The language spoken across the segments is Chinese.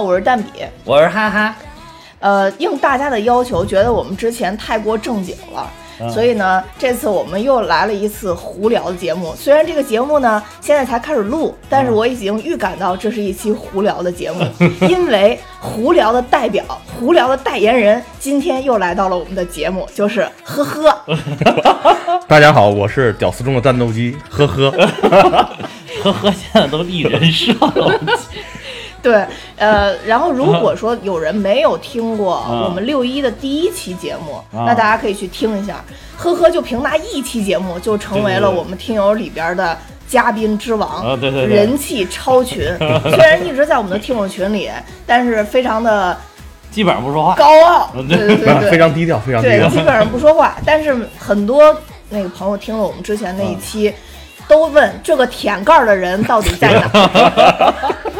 我是蛋比。我是哈哈，呃，应大家的要求，觉得我们之前太过正经了。嗯所以呢，这次我们又来了一次胡聊的节目。虽然这个节目呢现在才开始录，但是我已经预感到这是一期胡聊的节目，因为胡聊的代表、胡聊的代言人今天又来到了我们的节目，就是呵呵。大家好，我是屌丝中的战斗机，呵呵。呵呵，现在都立人设了。对，呃，然后如果说有人没有听过嗯我们六一的第一期节目，啊那大家可以去听一下。呵呵，就凭那一期节目，就成为了对对对我们听友里边的嘉宾之王，啊对对对人气超群。虽然一直在我们的听友群里，但是非常的基本上不说话。高傲，嗯对对对对，非常低调，非常低对，调基。本上不说话。但是很多那个朋友听了我们之前那一期，都问这个舔盖儿的人到底在哪？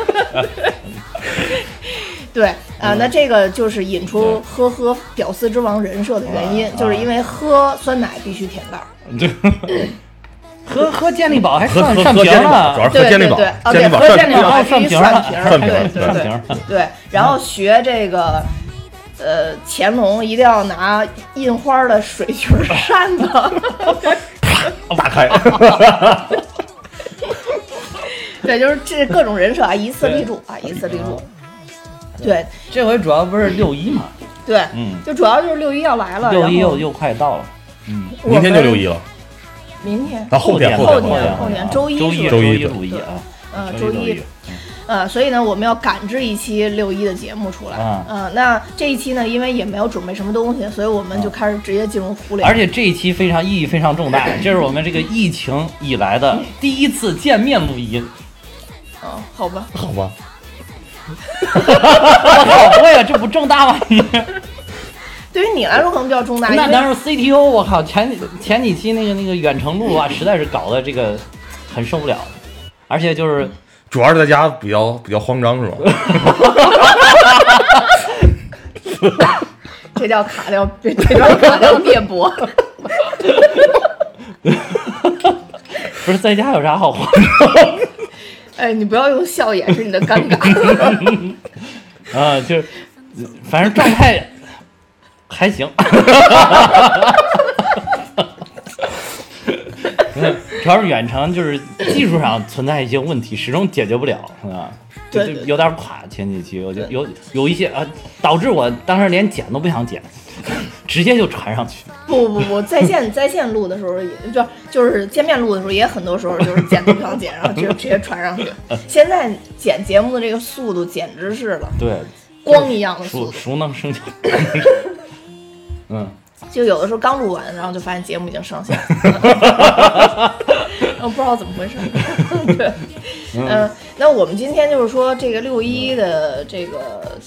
对，啊、那这个就是引出呵呵屌丝之王人设的原因，啊就是因为喝酸奶必须舔盖儿。对，喝喝健力宝还喝上上瓶了主要，是对喝健力宝对对，哦，对，健力宝喝健力宝必须涮儿瓶对对对。对，然后学这个。呃，乾隆一定要拿印花的水裙儿扇子，打开。对，就是这各种人设啊，一次立住啊，一次立柱。对。这回主要不是六一嘛，对，嗯，就主要就是六一要来了，六一又又快到了，嗯，明天就六一了，明天，啊，后天后后天天后天。周一周一是周一一录一啊，嗯，周周一。一，呃，所以呢，我们要赶制一期六一的节目出来。啊。嗯，那这一期呢，因为也没有准备什么东西，所以我们就开始直接进入互联。而且这一期非常意义非常重大，这是我们这个疫情以来的第一次见面录音。嗯，好吧，好吧，我靠，对呀，这不重大吗？你对于你来说可能比较重大，那当然 CTO，我靠，前前几期那个那个远程录啊，实在是搞得这个很受不了，而且就是主要是在家比较比较慌张，是吧？这叫卡掉，这这叫卡掉辩驳。不是在家有啥好慌哎，你不要用笑掩饰你的尴尬。啊？就是反正状态还行。嗯主要是远程，就是技术上存在一些问题，始终解决不了，啊，就就有点垮。前几期我就有有一些啊，导致我当时连剪都不想剪，直接就传上去。不不不，在线在线录的时候也就就是见面录的时候，也很多时候就是剪都不想剪，然后直接直接传上去。现在剪节目的这个速度简直是了，对，光一样的速度。熟能生巧。嗯，就有的时候刚录完，然后就发现节目已经上线了，然后不知道怎么回事。对，嗯、那我们今天就是说这个六一的这个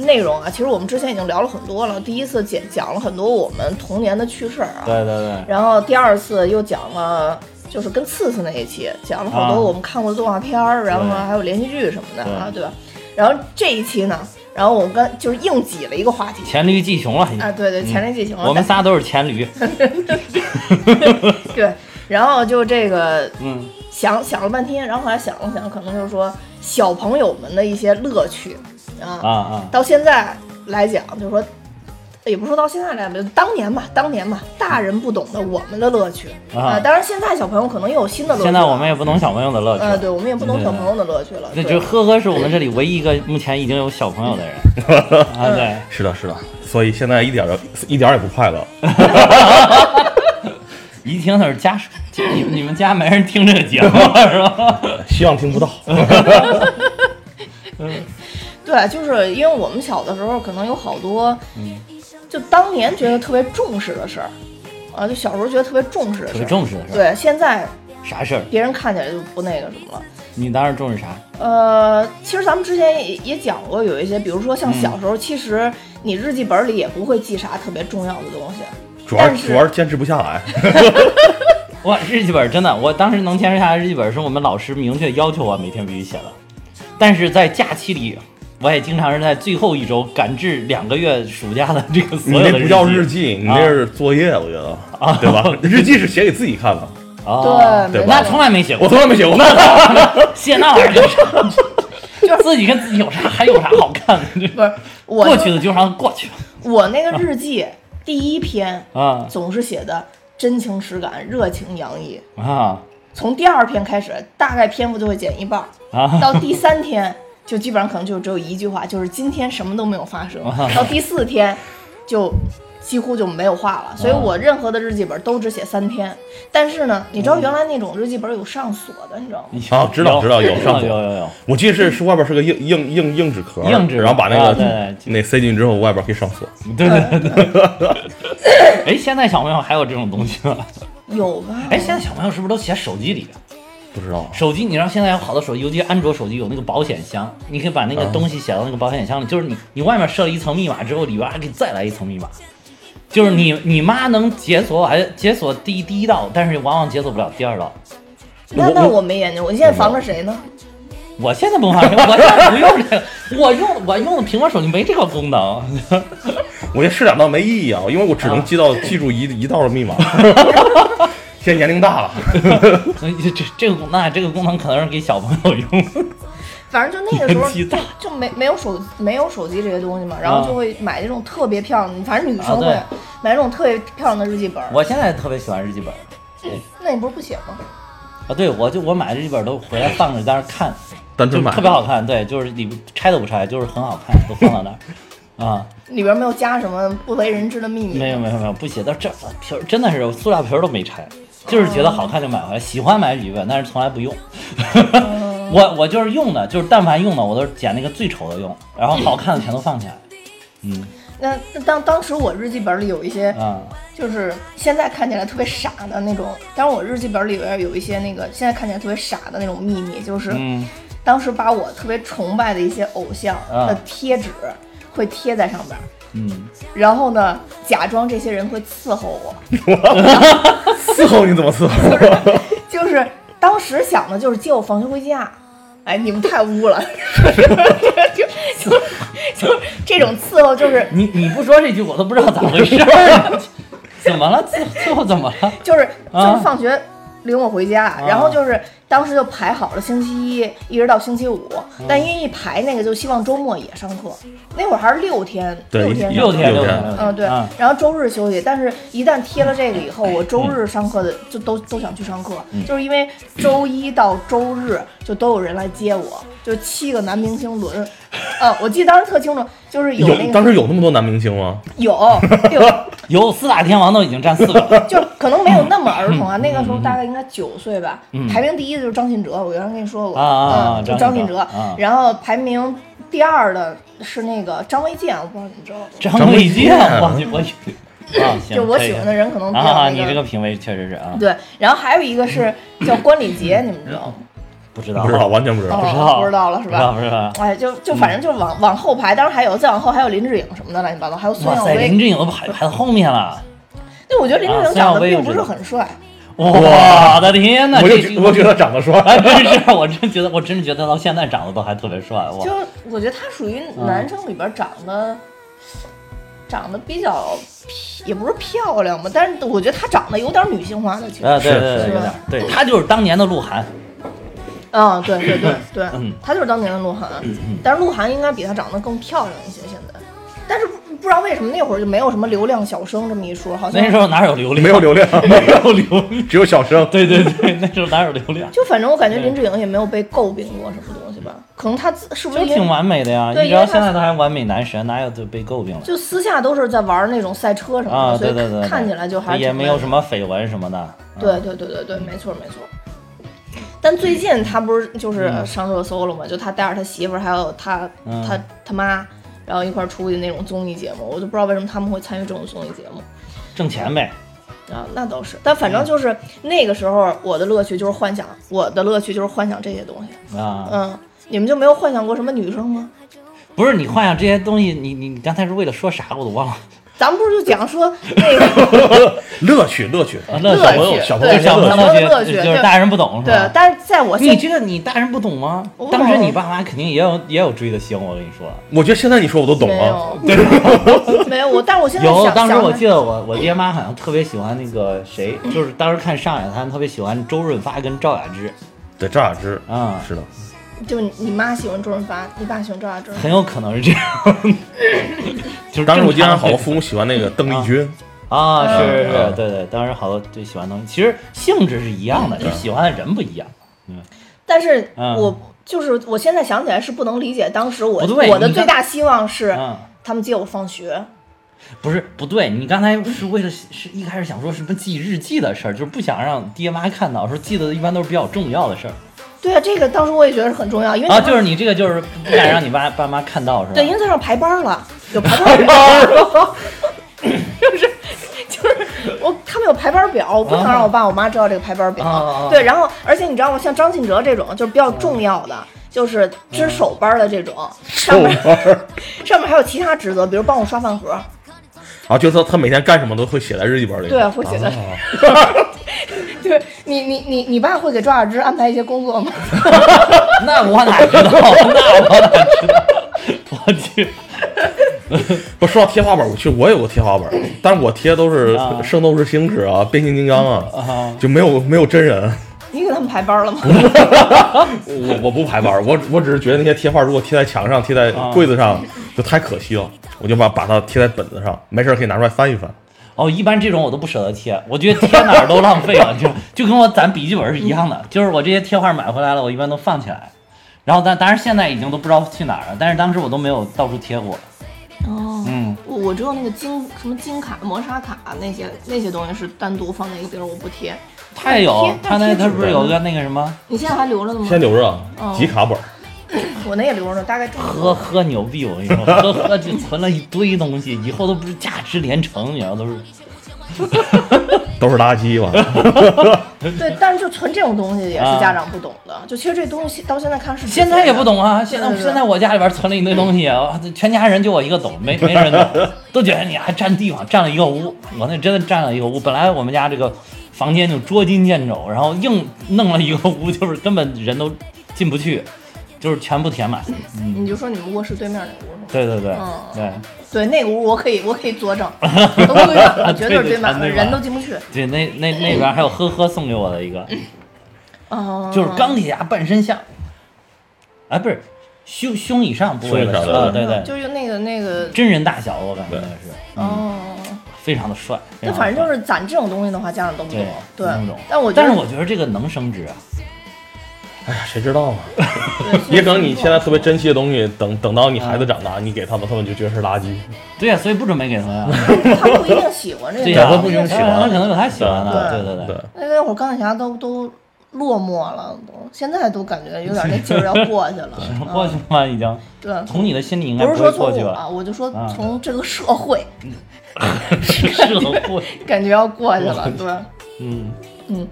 内容啊，其实我们之前已经聊了很多了。第一次讲讲了很多我们童年的趣事儿啊，对对对。然后第二次又讲了。就是跟次次那一期讲了好多啊我们看过的动画片儿，然后呢还有连续剧什么的啊，对吧？然后这一期呢，然后我们跟就是硬挤了一个话题黔驴技穷了，啊，对对，黔驴技穷了。我们仨都是黔驴。对，然后就这个嗯，想想了半天，然后后来想了想，可能就是说小朋友们的一些乐趣啊，啊啊，到现在来讲，就是说。也不是说到现在来讲，当年吧，当年吧，大人不懂得我们的乐趣啊当然，现在小朋友可能又有新的乐趣。现在我们也不懂小朋友的乐趣。呃，对，我们也不懂小朋友的乐趣了。那就呵呵是我们这里唯一一个目前已经有小朋友的人 啊，对，是的，是的。所以现在一点儿一点儿也不快乐。一听他是家属，你你们家没人听这个节目 是吧？希望听不到。对，就是因为我们小的时候可能有好多，嗯就当年觉得特别重视的事儿，啊，就小时候觉得特别重视的事特别。重视的事儿，对，现在啥事儿？别人看起来就不那个什么了。你当时重视啥？呃，其实咱们之前也也讲过，有一些，比如说像小时候，其实你日记本里也不会记啥特别重要的东西。主要主要是坚持不下来。哇，日记本真的，我当时能坚持下来日记本，是我们老师明确要求我每天必须写的。但是在假期里，我也经常是在最后一周赶制两个月暑假的这个所你有的那不叫日记。记，你那是作业，我觉得。啊。对吧？日记是写给自己看的，哦，对那从来没写过。我，从来没写过。写那玩意儿干啥？就自己跟自己有啥还有啥好看的？不是我过去的就让过去吧我那个日记 第一篇啊。总是写的真情实感、热情洋溢，啊。从第二篇开始，大概篇幅就会减一半儿，啊！到第三天就基本上可能就只有一句话，就是今天什么都没有发生。到第四天就几乎就没有话了，所以我任何的日记本都只写三天。但是呢，你知道原来那种日记本有上锁的，你知道吗？啊知道知道有上锁有有有。我记得是是外边是个硬硬硬硬纸壳，硬纸然后把那个那塞进去之后，外边可以上锁。对对对对。哎，现在小朋友还有这种东西吗？有吧？哎，现在小朋友是不是都写手机里？不知道手机，你知道现在有好多手机，尤其安卓手机有那个保险箱，你可以把那个啊东西写到那个保险箱里，就是你你外面设了一层密码之后，里边还可以再来一层密码，就是你你妈能解锁还解锁第一第一道，但是往往解锁不了第二道。我那那我没研究，我现在防着谁呢？我现在不发现，我现在不用这个，我用我用的苹果手机没这个功能。我觉得试两道没意义啊，因为我只能记到记住一一道的密码。现在年龄大了，所以这这个功那这个功能可能是给小朋友用。反正就那个时候就就没没有手没有手机这些东西嘛，然后就会买那种特别漂亮的，反正女生会买那种特别漂亮的日记本。我现在特别喜欢日记本。那你不是不写吗？啊，对，我就我买日记本都回来放着，在那儿看，就单纯买特别好看。对，就是里拆都不拆，就是很好看，都放到那儿。啊，里边没有加什么不为人知的秘密。没有没有没有，不写到这皮儿，真的是塑料皮儿都没拆，就是觉得好看就买回来，喜欢买笔记本，但是从来不用。我我就是用的，就是但凡用的，我都是捡那个最丑的用，然后好看的全都放起来。嗯。那那当当时我日记本里有一些，啊就是现在看起来特别傻的那种，当然我日记本里边有一些那个现在看起来特别傻的那种秘密，就是嗯。当时把我特别崇拜的一些偶像啊的贴纸会贴在上边，嗯，然后呢，假装这些人会伺候我，伺候你怎么伺候？就是当时想的就是接我放学回家。哎，你们太污了，就就就这种伺候，就是 你你不说这句，我都不知道咋回事儿。怎么了？最最后怎么了？就是就啊是放学领我回家，然后就是当时就排好了星期一一直到星期五，嗯。但因为一排那个就希望周末也上课，那会儿还是六天六天六天六天，嗯对。啊，然后周日休息，但是一旦贴了这个以后，我周日上课的就都都想去上课，嗯。就是因为周一到周日就都有人来接我，就七个男明星轮，嗯，我记得当时特清楚，就是有那个当时有那么多男明星吗？有 有。有。四大天王都已经占四个了。就可能没有那么儿童啊，那个时候大概应该九岁吧。排名第一的就是张信哲，我原来跟你说过，啊啊啊嗯，就张信哲。然后排名第二的是那个张卫健，我不知道你知道吗？张卫健，张我卫健我 啊，行，就我喜欢的人可能比较啊，那你这个品味确实是啊，对，然后还有一个是叫关礼杰，你们知道吗？不知道，不知道，完全不知道。哦知道不知道了是吧？不知道。哎，就就反正就往往后排，当然还有再往后还有林志颖什么的乱七八糟，还有孙哇塞，耀威林。志颖都排排到后面了，对，我觉得林志啊颖长得并不是很帅，我的天呐，我我觉得长得帅，还真是，我真觉得，我真是觉得到现在长得都还特别帅，我就我觉得他属于男生里边长得、长得比较，也不是漂亮吧，但是我觉得他长得有点女性化的其实。啊，对对对，是。是有点，对 他就是当年的鹿晗，嗯，对对对对，嗯他就是当年的鹿晗，但是鹿晗应该比他长得更漂亮一些现在。但是不不知道为什么那会儿就没有什么流量小生这么一说，好像那时候哪有流量？没有流量，没有流量，只有小生。对 对对，那时候哪有流量？就反正我感觉林志颖也没有被诟病过什么东西吧，可能他自是不就是挺完美的呀，对你知道现在他还完美男神，哪有就被诟病了？就私下都是在玩那种赛车什么的，啊，所以对对对，对看起来就还也没有什么绯闻什么的。啊对对对对对，没错没错。但最近他不是就是上热搜了嘛？就他带着他媳妇儿还有他、嗯他他妈，然后一块儿出去那种综艺节目，我就不知道为什么他们会参与这种综艺节目挣钱呗。啊。那倒是，但反正就是那个时候我的乐趣就是幻想，我的乐趣就是幻想这些东西。啊，嗯，你们就没有幻想过什么女生吗？不是你幻想这些东西，你你你刚才是为了说啥我都忘了。咱们不是就讲说那个 乐趣，乐趣，啊乐乐小朋友趣，小朋友对小朋友小朋友的乐乐趣，就是大人不懂是吧对吧？，但是在我现你这个你大人不懂吗当时你爸妈肯定也有也有追的星，我跟你说。我觉得现在你说我都懂没了。有，没有我，但是我现在有，想当时我记得我我爹妈好像特别喜欢那个谁，就是当时看上海滩特别喜欢周润发跟赵雅芝对，赵雅芝啊。是的，就你你妈喜欢周润发，你爸喜欢赵雅芝。很有可能是这样。就是当时我记得好多父母喜欢那个邓丽君，啊，是是是嗯，对对，当时好多最喜欢的东西，其实性质是一样的，就喜欢的人不一样。嗯但是嗯我就是我现在想起来是不能理解，当时我我的最大希望是嗯，他们接我放学。不是不对，你刚才是为了是一开始想说什么记日记的事儿，就是不想让爹妈看到，说记得一般都是比较重要的事儿对啊，这个当时我也觉得是很重要，因为啊，就是你这个就是不敢让你爸爸妈看到是吧？对，因为在上排班了，有排班表，就是就是我他们有排班表，我不想让我爸我妈知道这个排班表。对，然后而且你知道吗？像张信哲这种就是比较重要的，就是值守班的这种，上面班上面还有其他职责，比如帮我刷饭盒。啊，就是他他每天干什么都会写在日记本里。对，会写在。对 你你你你爸会给赵雅芝安排一些工作吗？那我哪知道？那我哪知道？我去，不说到贴画板，我其实我有个贴画板，但是我贴都是啊《圣斗士星矢》啊，《变形金刚》啊，啊就没有没有真人。你给他们排班了吗？我我不排班，我我只是觉得那些贴画如果贴在墙上、贴在柜子上，就太可惜了。我就把把它贴在本子上，没事儿可以拿出来翻一翻。哦，一般这种我都不舍得贴，我觉得贴哪儿都浪费了，就就跟我攒笔记本是一样的，就是我这些贴画买回来了，我一般都放起来，然后但当然现在已经都不知道去哪儿了，但是当时我都没有到处贴过。哦，嗯，我我只有那个金什么金卡、磨砂卡那些那些东西是单独放在一个地儿，我不贴。他也有贴，他那他不是有个那个什么你现在还留着呢吗？先留着哦集卡本儿，我那也留着呢，大概这么喝。喝牛逼，我跟你说，喝喝就存了一堆东西，以后都不是价值连城，你知道都是。都是垃圾吧？对，但是就存这种东西也是啊家长不懂的。就其实这东西到现在看是现在也不懂啊，现在现在我家里边存了一堆东西，啊，全家人就我一个懂，没没人懂，都觉得你还占地方，占了一个屋。我那真的占了一个屋，本来我们家这个房间就捉襟见肘，然后硬弄了一个屋，就是根本人都进不去，就是全部填满。你就说你们卧室对面那屋？对对对嗯对对，那个屋我可以，我可以佐证，都对满了，绝对是对满了，人都进不去。对，那那那边还有呵呵送给我的一个，哦，就是钢铁侠半身像，哎，不是胸胸以上部位的对对，就是那个那个真人大小，我感觉是，嗯，哦。非常的帅。非那反正就是攒这种东西的话，家长都不懂。对但我觉得，但是我觉得这个能升值啊，哎呀，谁知道啊？也可能你现在特别珍惜的东西，等等到你孩子长大，你给他们，他们就觉得是垃圾。对呀、所以不准备给他呀。他不一定喜欢这个，对呀、他不一定喜欢。他可能有他喜欢的，对。对对对，那那会儿钢铁侠都都落寞了，都现在都感觉有点那劲儿要过去了。过去嗯了已经，对，从你的心里应该不是说会过去从我啊，吧？我就说啊。从这个社会。社会，感觉要过去了，对。嗯。嗯，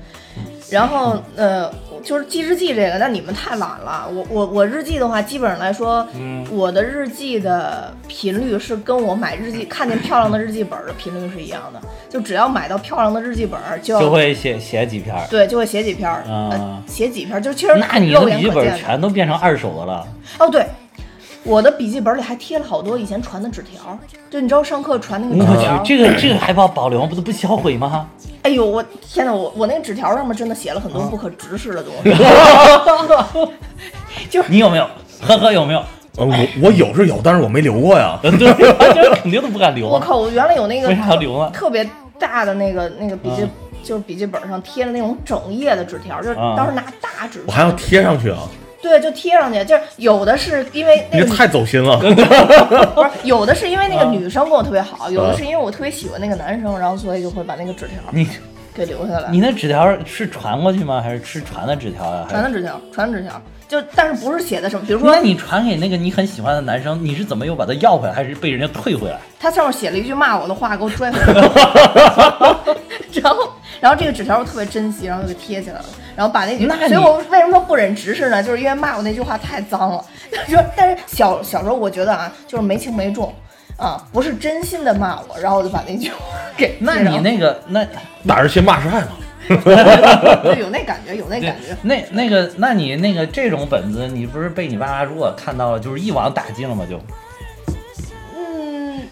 然后呃，就是记日记这个，那你们太懒了。我我我日记的话，基本上来说，嗯我的日记的频率是跟我买日记看见漂亮的日记本的频率是一样的。就只要买到漂亮的日记本，就会写写几篇儿。对，就会写几篇写几篇儿，就其实那你的肉笔记本。全都变成二手的了，哦，对，我的笔记本里还贴了好多以前传的纸条，就你知道上课传那个纸条，去，这个这个还保保留，不都不销毁吗？哎呦，我天哪，我我那个纸条上面真的写了很多啊不可直视的东西，就是你有没有？呵呵，有没有？呃，我我有是有，但是我没留过呀。对，就是肯定都不敢留。我靠，我原来有那个为啥要留呢特别大的那个那个笔记，嗯就是笔记本上贴的那种整页的纸条，就是啊当时拿大纸，我还要贴上去啊！对，就贴上去，就是有的是因为那个你太走心了。不是有的是因为那个啊女生跟我特别好，有的啊是因为我特别喜欢那个男生，然后所以就会把那个纸条你给留下来。你那纸条是传过去吗？还是是传的纸条呀？传的纸条，传的纸条，就但是不是写的什么，比如说那你传给那个你很喜欢的男生，你是怎么又把他要回来，还是被人家退回来？他上面写了一句骂我的话，给我拽回来，然后然后这个纸条我特别珍惜，然后就给贴起来了，然后把那句，那所以我为什么说不忍直视呢？就是因为骂我那句话太脏了。就但是小小时候我觉得啊，就是没轻没重啊，不是真心的骂我，然后我就把那句话给 那你那个那打是亲，骂是爱嘛。对 有那感觉，有那感觉。那那个，那你那个这种本子，你不是被你爸妈如果看到了，就是一网打尽了吗？就嗯，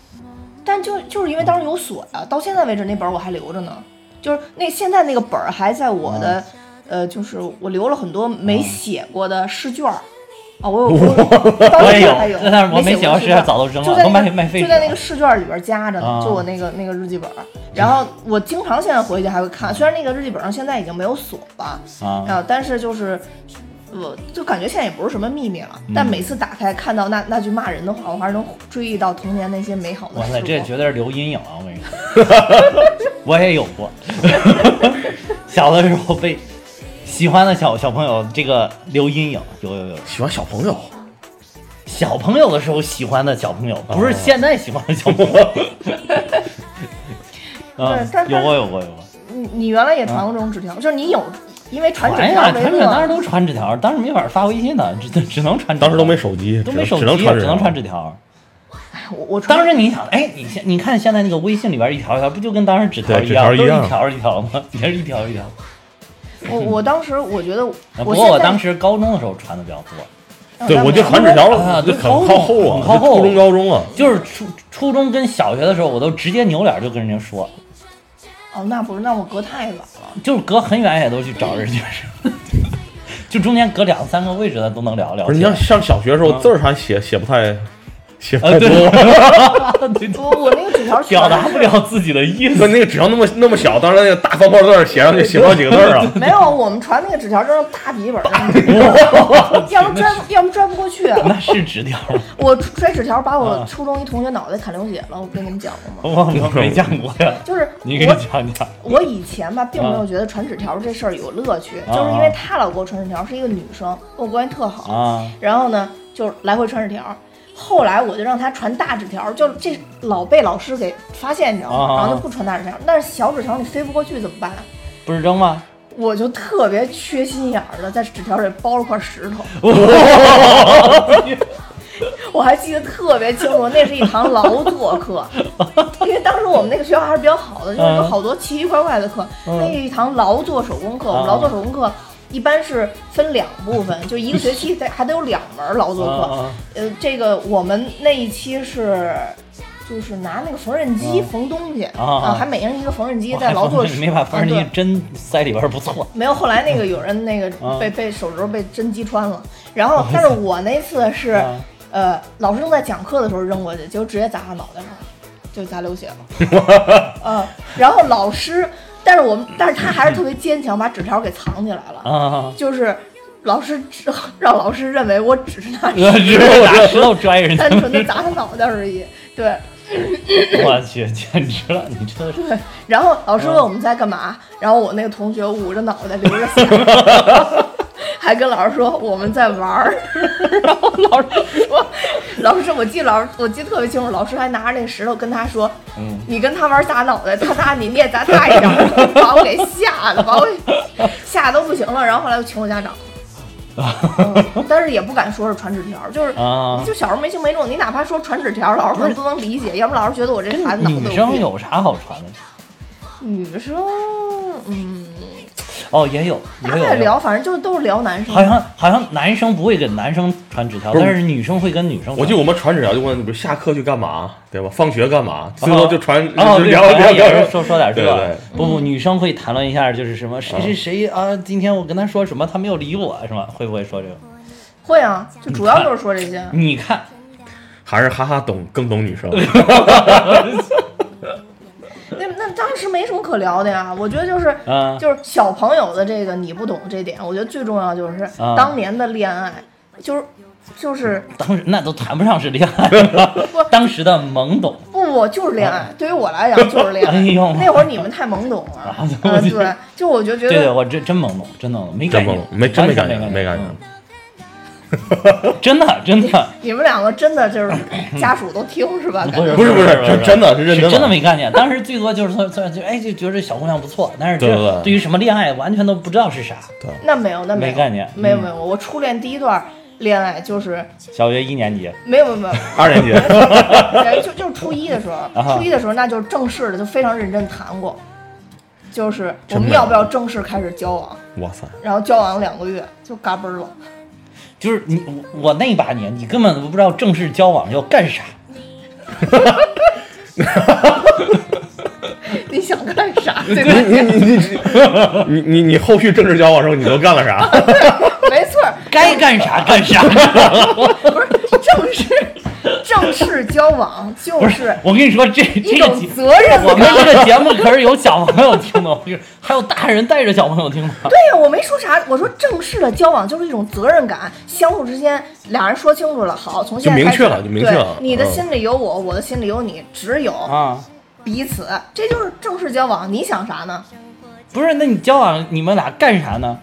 但就就是因为当时有锁呀、到现在为止那本儿我还留着呢。就是那现在那个本儿还在我的，呃，就是我留了很多没写过的试卷儿，啊，我有，我也有但是我没写过诗，写过试卷早都扔了，就在都卖那个卖废纸就在那个。试卷里边夹着呢，啊就我那个那个日记本儿。然后我经常现在回去还会看，虽然那个日记本上现在已经没有锁吧，啊，啊，但是就是。我就感觉现在也不是什么秘密了，但嗯每次打开看到那那句骂人的话，我还是能追忆到童年那些美好的时哇塞，这光。绝对是留阴影啊！我跟你说，我也有过，小的时候被喜欢的小小朋友这个留阴影，有有有。喜欢小朋友，小朋友的时候喜欢的小朋友，不是哦现在喜欢的小朋友。啊，有过有过有过。你你原来也传过这种纸条，就是你有因为传纸，条为传纸当时，都传纸条，当时没法发微信的，只只能传纸条。当时都没手机，都没手机，只能传纸纸条。哎我我当时你想，哎，你现你看现在那个微信里边一条一条，不就跟当时纸条一样，纸条一样都是一条一条吗？也是一条一条。我我当时我觉得啊不过我当时高中的时候传的比较多，对，我就传纸条就很啊对很靠后啊，很靠后就初中高中啊，就是初初中跟小学的时候，我都直接扭脸就跟人家说，哦，那不是，那我隔太远了。就是隔很远也都去找人家说，就中间隔两三个位置的都能聊聊不是，你像上小学的时候啊字儿还写写不太写太多，我我那个纸条表达不了自己的意思。不，那个纸条那么那么小，当时那个大方块字儿写上去写不了几个字儿啊。没有，我们传那个纸条就是大笔记本上，要不拽不要不拽不过去。那是纸条吗，我摔纸条把我啊初中一同学脑袋砍流血了，我跟你们讲过吗？我我没见过呀。就是你给我讲讲。我以前吧，并没有觉得传纸条这事儿有乐趣，啊就是因为她老给我传纸条，是一个女生，跟我关系特好，啊然后呢就来回传纸条。后来我就让他传大纸条，就这老被老师给发现，你知道吗？啊然后就不传大纸条。但是小纸条你飞不过去怎么办？不是扔吗？我就特别缺心眼儿的，在纸条里包了块石头。我还记得特别清楚，那是一堂劳作课，因为当时我们那个学校还是比较好的，就是有好多奇奇怪怪的课。嗯那是一堂劳作手工课，我们啊劳作手工课一般是分两部分，就一个学期得还得有两门劳作课。啊呃，这个我们那一期是。就是拿那个缝纫机缝东西啊还每人一个缝纫机在劳作室 没把缝纫机针塞里边儿不错。没有，后来那个有人那个 啊被被手指头被针击穿了，然后但是我那次是啊呃老师正在讲课的时候扔过去，结果直接砸他脑袋上了，就砸流血了。嗯，然后老师，但是我们但是他还是特别坚强，把纸条给藏起来了，啊，就是老师只 让老师认为我只是拿石头拿石头拽人单。纯的砸他脑袋而已。对，我去，简直了！你这是对，然后老师问我们在干嘛，然后我那个同学捂着脑袋流着血，还跟老师说我们在玩儿，然后老师说，老师我记得老师我记得特别清楚，老师还拿着那石头跟他说，嗯你跟他玩砸脑袋，他砸你，你也砸他一下，把我给吓的，把我吓得都不行了，然后后来又请我家长。嗯但是也不敢说是传纸条，就是、啊就小时候没轻没重，你哪怕说传纸条，老师可能都能理解，要不老师觉得我这孩子脑子女生有啥好传的？女生，嗯，哦，也有，也有。聊，反正就是都是聊男生。好像好像男生不会给男生传纸条，但是女生会跟女生。我记得我们传纸条就问，比如下课去干嘛，对吧？放学干嘛？最后就传哦，聊聊聊说说点这个对对。不不，女生会谈论一下，就是什么谁谁谁啊，今天我跟他说什么，他没有理我，是吗？会不会说这个？会啊，就主要就是说这些。你看，还是哈哈懂更懂女生。当时没什么可聊的呀，我觉得就是。啊，就是小朋友的这个你不懂这点，我觉得最重要就是啊当年的恋爱，就是就是当时那都谈不上是恋爱了，当时的懵懂。不不就是恋爱，对于我来讲就是恋爱。哎呦那会儿你们太懵懂了，啊嗯，对，就我就觉对对，我真真懵懂，真懵懂，没真概念懵，，没真没感觉，没感觉。嗯 真的真的。你们两个真的就是 家属都听是吧？不是不是不是真真的是认真的真的没概念。当时最多就是说，说就哎就觉得这小姑娘不错，但是这对于什么恋爱完全都不知道是啥。那没有，那没有没概念嗯没有没有，我初恋第一段恋爱就是小学一年级没有没有没有，二年级，就就是初一的时候，啊初一的时候那就是正式的，就非常认真谈过，就是我们要不要正式开始交往，哇塞！然后交往两个月就嘎嘣儿了。就是你我我那把年，你根本都不知道正式交往要干啥。你想干啥？对吧？你你你你你你你后续正式交往的时候你都干了啥？没错，该干啥干啥。不是正式正式交往就是我跟你说，这一这种责任我们。这个节目可是有小朋友听的，还有大人带着小朋友听的。对呀，我没说啥，我说正式的交往就是一种责任感，相互之间俩人说清楚了，好，从现在开始就明确了就明确了对你的嗯心里有我，我的心里有你，只有啊，彼此，这就是正式交往。你想啥呢？不是，那你交往你们俩干啥呢？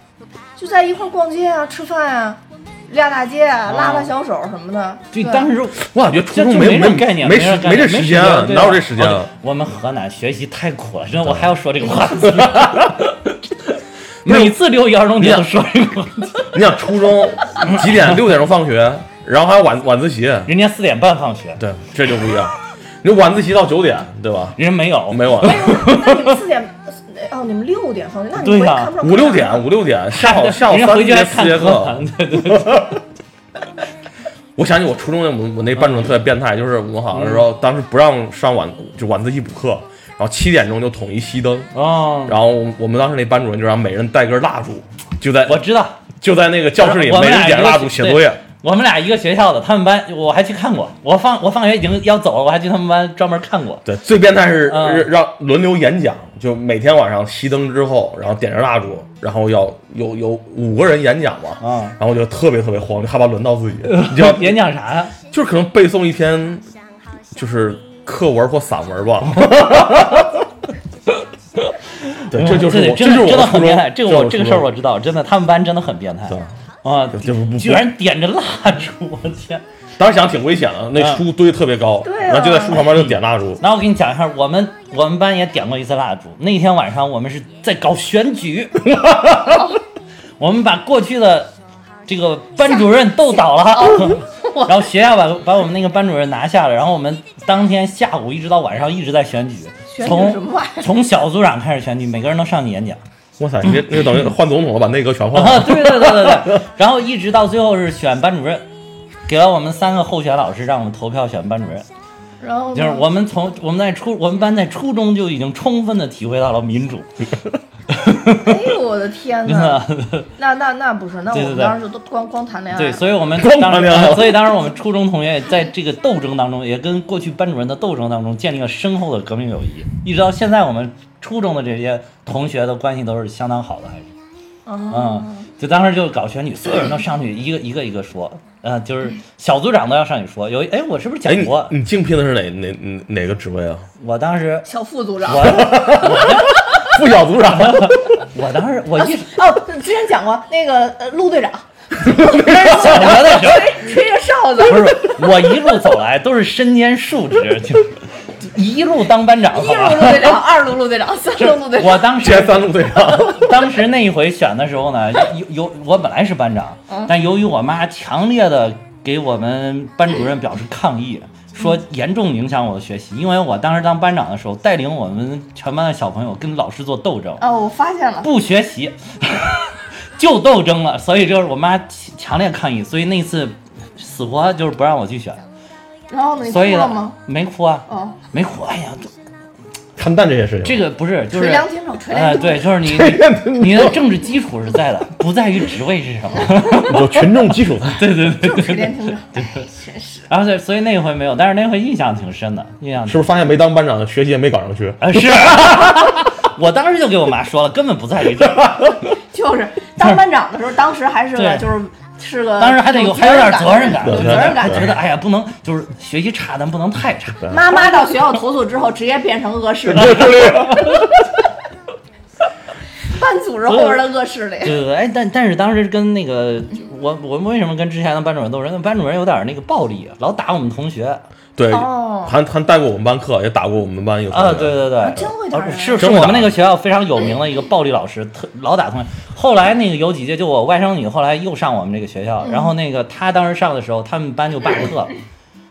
就在一块儿逛街啊，吃饭啊，撂大街啊，拉拉小手什么的。对，对当时我感觉初中没没这概念，没没这时间啊，哪有这时间啊哦？我们河南学习太苦了，真的，我还要说这个话题。每次六一儿童节都说这个话题，你想初中几点？六点钟放学，然后还有晚晚自习，人家四点半放学，对，这就不一样。你晚自习到九点，对吧？人家没有，没有啊，那你们四点，哦，你们六点放学，那你对呀回看不着五六点，五六点，下午下午三节四节课。对对对，我想起我初中那我我那班主任特别变态，就是我们好像是说当时不让上晚就晚自习补课，然后七点钟就统一熄灯，哦，然后我们当时那班主任就让每人带根蜡烛，就在我知道，就在那个教室里每人点蜡烛写作业。我们俩一个学校的，他们班我还去看过，我放我放学已经要走了，我还去他们班专门看过。对，最变态是嗯让轮流演讲，就每天晚上熄灯之后，然后点着蜡烛，然后要有有五个人演讲嘛，啊，然后我就特别特别慌，就害怕轮到自己，你就要演讲啥呀？就是可能背诵一篇就是课文或散文吧。对，这就是我，这真的真的就是我的初中很变态。这个我这个事儿我知道，真的，他们班真的很变态对啊！就不不居然点着蜡烛，我天！当时想挺危险的，那嗯书堆特别高，对啊然后就在书旁边就点蜡烛。那我给你讲一下，我们我们班也点过一次蜡烛。那天晚上我们是在搞选举，我们把过去的这个班主任斗倒了，然后学校把把我们那个班主任拿下了，然后我们当天下午一直到晚上一直在选举，选举什从？从小组长开始选举，每个人都上去演讲。哇塞，你这那等于换总统了，把内阁全换，了。对对对对对，然后一直到最后是选班主任，给了我们三个候选老师，让我们投票选班主任。然后就是我们从我们在初我们班在初中就已经充分的体会到了民主，哎呦我的天真哪！那那那不是，那我们当时都光光谈恋爱。对，所以我们 当时，所以当时我们初中同学在这个斗争当中，也跟过去班主任的斗争当中建立了深厚的革命友谊，一直到现在，我们初中的这些同学的关系都是相当好的，还是。哦嗯，就当时就搞选举，所有人都上去一个一个一个说，呃，就是小组长都要上去说。有一哎，我是不是讲过？你竞聘的是哪哪哪哪个职位啊？我当时小副组长。我 副小组长。我当时我一哦，之前讲过那个呃陆队长，小学的时候。吹吹着哨子，不是，我一路走来都是身兼数职，就一路当班长，好一路陆？队长，二路陆队长，三路陆队长。我当时前三路队长。当时那一回选的时候呢，有有我本来是班长，但由于我妈强烈的给我们班主任表示抗议，说严重影响我的学习，因为我当时当班长的时候，带领我们全班的小朋友跟老师做斗争，哦，我发现了，不学习 就斗争了，所以就是我妈强强烈抗议，所以那次死活就是不让我去选，然后呢，所以呢？没哭啊，哦，没哭，哎呀，看淡这些事情。这个不是就是哎，凉天对，就是你你你的政治基础是在的，不在于职位是什么。有群众基础 在。对对对手，捶凉天手，哎，真是。然后对，所以那回没有，但是那回印象挺深的，印象是不是发现没当班长，学习也没搞上去？啊是，我当时就给我妈说了，根本不在于这个，就是当班长的时候，当时还是就是是个，当时还得有还有点责任感，有责任感还。觉得哎呀不能就是学习差，但不能太差。妈妈到学校投诉之后，直接变成恶势力，班组织后边的恶势力。对对对，哎，但但是当时跟那个我我们为什么跟之前的班主任斗争？那班主任有点那个暴力，老打我们同学对，哦还还带过我们班课，也打过我们班一个同学啊，对对对，真会打是是我们那个学校非常有名的一个暴力老师，特老打同学。后来那个有几届，就我外甥女后来又上我们这个学校，然后那个她当时上的时候，他们班就罢课了。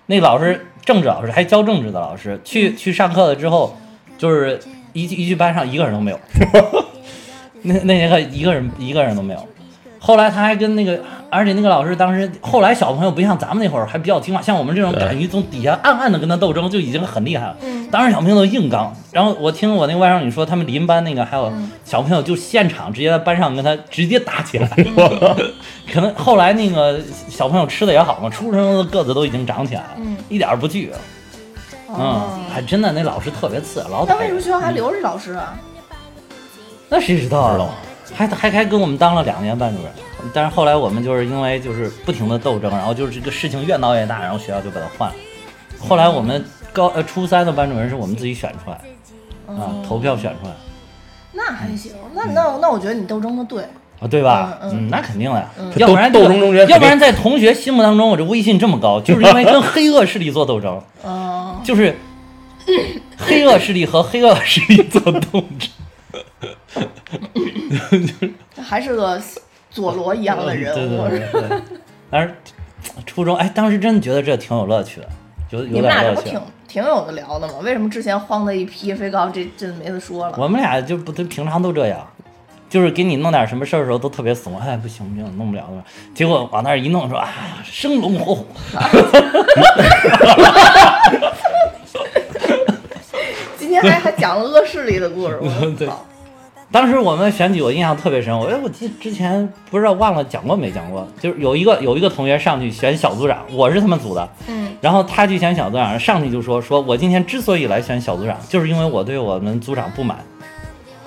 那老师政治老师还教政治的老师，去去上课了之后，就是一一句班上一个人都没有，那那节课一个人一个人都没有。后来他还跟那个，而且那个老师当时后来小朋友不像咱们那会儿还比较听话，像我们这种敢于从底下暗暗的跟他斗争就已经很厉害了。嗯当时小朋友都硬刚，然后我听我那个外甥女说，他们邻班那个还有嗯小朋友就现场直接在班上跟他直接打起来。嗯 可能后来那个小朋友吃的也好嘛，初生的个子都已经长起来了，嗯一点不惧。嗯，哦，还真的那老师特别次，老那为什么学校还留着老师啊？那谁知道啊？还还还跟我们当了两年班主任，但是后来我们就是因为就是不停的斗争，然后就是这个事情越闹越大，然后学校就把他换了。后来我们高呃初三的班主任是我们自己选出来啊，投票选出来那还行，那那那我觉得你斗争的对，啊，对吧？嗯嗯那肯定的呀嗯，要不然斗斗争中间要不然在同学心目当中我这威信这么高，就是因为跟黑恶势力做斗争，哦，就是黑恶势力和黑恶势力做斗争。还是个佐罗一样的人 物。对对对。但是初中，哎，当时真的觉得这挺有乐趣的，有有你们俩点乐趣这不挺。挺有的聊的吗？为什么之前慌的一批，非告这这没得说了？我们俩就不都平常都这样，就是给你弄点什么事儿的时候都特别怂，哎，不行不行，弄不了了。结果往那儿一弄，说啊，生龙活虎。今天还还讲了恶势力的故事，对我操！当时我们选举，我印象特别深。我哎，我记之前不知道忘了讲过没讲过，就是有一个有一个同学上去选小组长，我是他们组的，嗯，然后他去选小组长，上去就说说我今天之所以来选小组长，就是因为我对我们组长不满。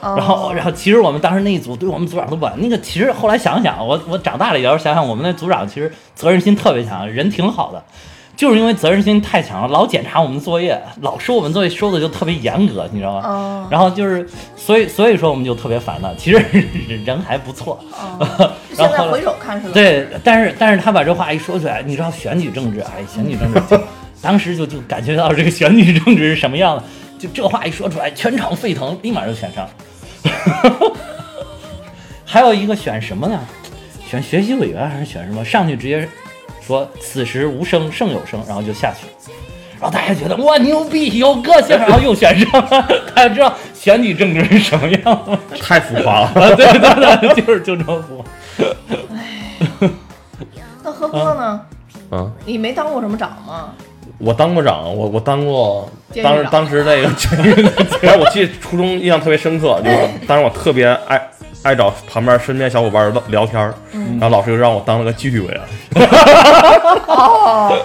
然然后，然后其实我们当时那一组对我们组长都不满。那个其实后来想想，我我长大了以后想想，我们那组长其实责任心特别强，人挺好的，就是因为责任心太强了，老检查我们作业，老收我们作业收的就特别严格，你知道吗？哦然后就是，所以所以说我们就特别烦他。其实人还不错，哦，然后回首看是吧对，但是但是他把这话一说出来，你知道选举政治，哎，选举政治，当时就就感觉到这个选举政治是什么样的，就这话一说出来，全场沸腾，立马就选上。还有一个选什么呢？选学习委员还是选什么？上去直接说此时无声胜有声，然后就下去。然后大家觉得哇牛逼，有个性，然后又选上了。大家知道选举政治是什么样吗？太浮夸了。啊，对对对，就是就这么浮。哎。那何哥呢？嗯，你没当过什么长吗？我当过长，我我当过，当时当时那个，然 后我记得初中印象特别深刻，就是当时我特别爱爱找旁边身边小伙伴聊聊天儿，然后老师就让我当了个纪律委员。哦，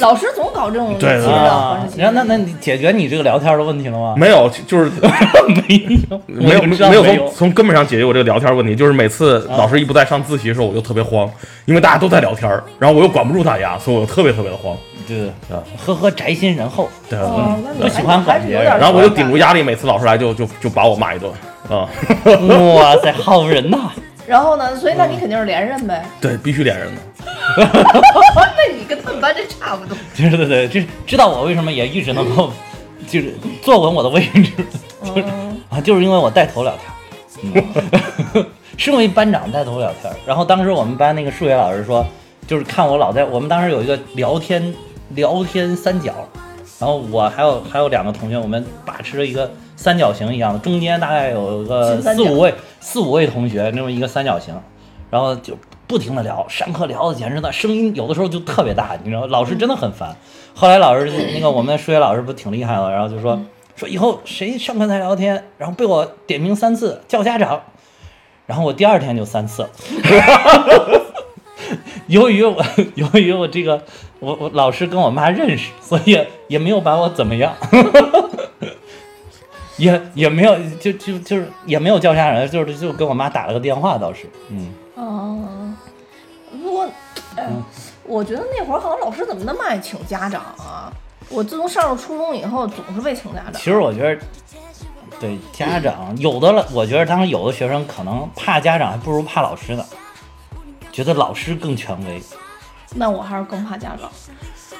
老师总搞这种对啊关，系。然后那那你解决你这个聊天的问题了吗？没有，就是 没有，没有没有从从根本上解决我这个聊天问题，就是每次老师一不在上自习的时候，我就特别慌，因为大家都在聊天儿，然后我又管不住大家，所以我就特别特别的慌。对对啊，呵呵，宅心仁厚，对，哦，那你不喜欢管别人。然后我就顶住压力，每次老师来就就就把我骂一顿啊。哇塞，好人呐！然后呢？所以那你肯定是连任呗。对，必须连任的。那你跟他们班这差不多。对对对，这知道我为什么也一直能够，就是坐稳我的位置，就是嗯啊，就是因为我带头聊天，嗯，身为班长带头聊天。然后当时我们班那个数学老师说，就是看我老在我们当时有一个聊天聊天三角，然后我还有还有两个同学，我们把持着一个三角形一样的，中间大概有个四五位四五位同学那么一个三角形，然后就不停的聊，上课聊的简直的声音有的时候就特别大，你知道，老师真的很烦。后来老师那个我们数学老师不挺厉害的，然后就说说以后谁上课再聊天，然后被我点名三次叫家长，然后我第二天就三次。了。由于我由于我这个我我老师跟我妈认识，所以也没有把我怎么样，也也没有就就就是也没有叫家人，就是就跟我妈打了个电话倒是，嗯，哦，不过，哎，我觉得那会儿好像老师怎么那么爱请家长啊？我自从上了初中以后，总是被请家长。其实我觉得。对家长有的了，我觉得当时有的学生可能怕家长，还不如怕老师呢，觉得老师更权威。那我还是更怕家长。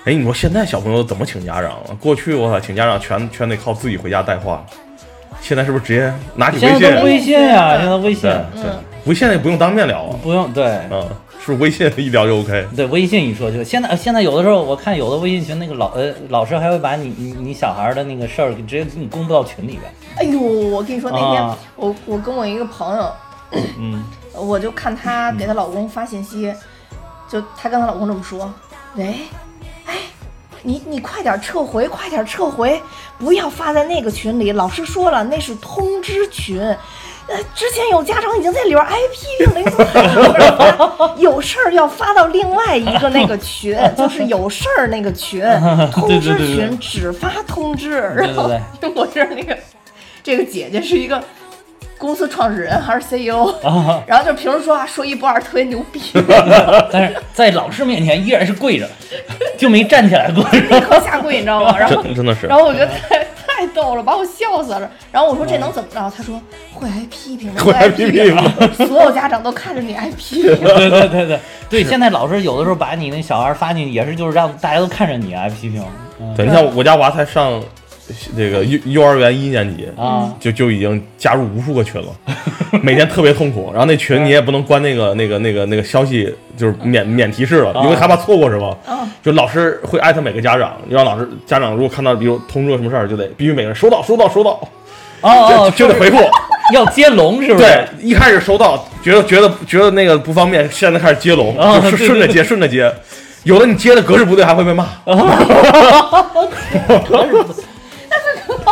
哎，你说现在小朋友怎么请家长啊？过去我操，请家长全全得靠自己回家带话，现在是不是直接拿起微信现在？微信呀、嗯现在微信对对，微信也不用当面聊啊，不用对嗯，是不是微信一聊就 OK？对，微信一说就现在现在有的时候我看有的微信群那个老呃老师还会把你你你小孩的那个事儿直接给你公布到群里边。哎呦，我跟你说，那天、啊我我跟我一个朋友，嗯我就看她给她老公发信息，就她跟她老公这么说：“喂，哎，你你快点撤回，快点撤回，不要发在那个群里。老师说了，那是通知群。呃，之前有家长已经在里边挨批评了？有事儿要发到另外一个那个群，就是有事儿那个群，通知群只发通知。对然后对 我这儿那个这个姐姐是一个公司创始人还是 CEO，、啊，然后就平时说话说一不二，特别牛逼，但是在老师面前依然是跪着，就没站起来过。立刻下跪，你知道吗？然后真真的是然。后我觉得太太逗了，把我笑死了。然后我说这能怎么着？他说会挨批评的，会挨批批评的，所有家长都看着你挨批评。对对对对对，现在老师有的时候把你那小孩发进去，也是就是让大家都看着你挨批评。嗯对，你像我家娃才上这个幼幼儿园一年级，啊就就已经加入无数个群了，每天特别痛苦。然后那群你也不能关那个那个那个那个消息，就是免免提示了，因为害怕错过什么。嗯就老师会艾特每个家长，让老师家长如果看到比如通知了什么事儿，就得必须每个人收到收到收到，哦哦，就就得回复。要接龙是不是？对，一开始收到，觉得觉得觉得那个不方便，现在开始接龙，就是啊对对顺着接顺着接。有的你接的格式不对，还会被骂。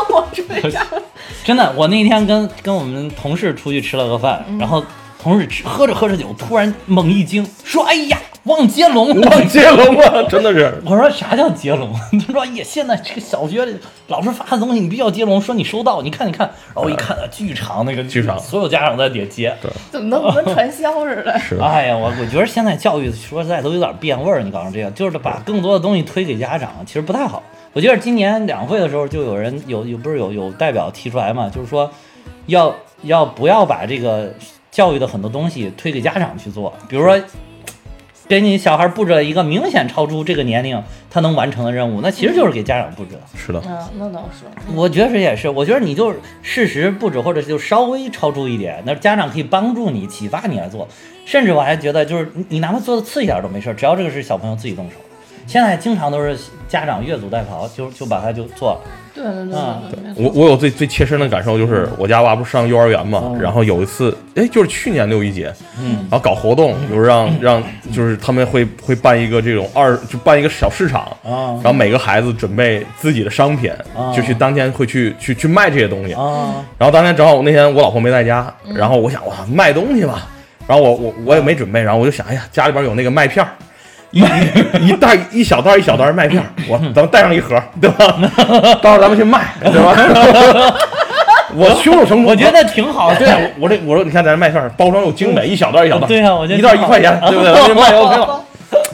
帮我追上，真的，我那天跟跟我们同事出去吃了个饭，然后同事吃喝着喝着酒，突然猛一惊，说：“哎呀，忘接龙了。”忘接龙了，真的是。我说啥叫接龙？他说：“哎呀，现在这个小学里老师发的东西，你必须要接龙，说你收到，你看你看。”然后我一看，巨长那个剧场所有家长在底下接。怎么能跟传销似的？是哎呀，我我觉得现在教育说实在都有点变味儿，你搞成这样，就是把更多的东西推给家长，其实不太好。我记得今年两会的时候，就有人有有不是有有代表提出来嘛，就是说要要不要把这个教育的很多东西推给家长去做，比如说。给你小孩布置了一个明显超出这个年龄他能完成的任务，那其实就是给家长布置的。是的，那，那倒是。我觉得是也是，我觉得你就是适时布置，或者就稍微超出一点，那家长可以帮助你、启发你来做。甚至我还觉得，就是你你哪怕做的次一点都没事儿，只要这个是小朋友自己动手。现在经常都是家长越俎代庖，就就把它就做了。对对对我我有最最切身的感受，就是我家娃不是上幼儿园嘛，嗯。然后有一次，哎，就是去年六一节，嗯。然后搞活动，就是让让就是他们会会办一个这种二，就办一个小市场，啊。然后每个孩子准备自己的商品，啊。就去当天会去去去卖这些东西。啊。然后当天正好我那天我老婆没在家，然后我想哇卖东西吧，然后我我我也没准备，然后我就想，哎呀，家里边有那个麦片儿。一一一袋一小袋一小袋麦片，我咱们带上一盒，对吧？到时候咱们去卖，对吧？我胸有成竹，我觉得挺好的。对啊，我这我说你看咱这麦片包装又精美，一小袋一小袋，对呀我觉得一袋一块钱，对不对？就卖 OK 了。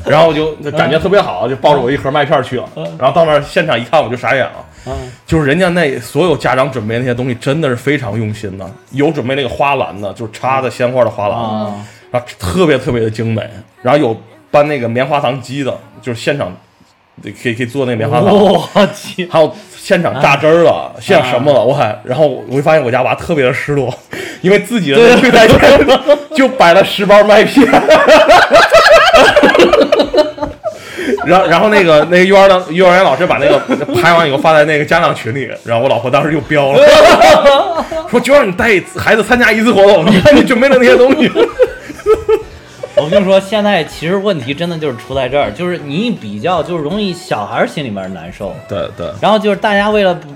然后我就感觉特别好，就抱着我一盒麦片去了。然后到那儿现场一看，我就傻眼了。嗯就是人家那所有家长准备那些东西真的是非常用心的，有准备那个花篮的，就是插的鲜花的花篮，啊然后特别特别的精美，然后有搬那个棉花糖机的，就是现场可以可以做那个棉花糖，我去，还有现场榨汁儿了，现场什么了，我还，然后我会发现我家娃特别的失落，因为自己的那个柜台前就摆了十包麦片。然后，然后那个那个幼儿的幼儿园老师把那个拍完以后发在那个家长群里，然后我老婆当时就飙了，说就让你带孩子参加一次活动，你看你准备的那些东西。我跟你说，现在其实问题真的就是出在这儿，就是你一比较，就是容易小孩心里面难受。对对，然后就是大家为了不，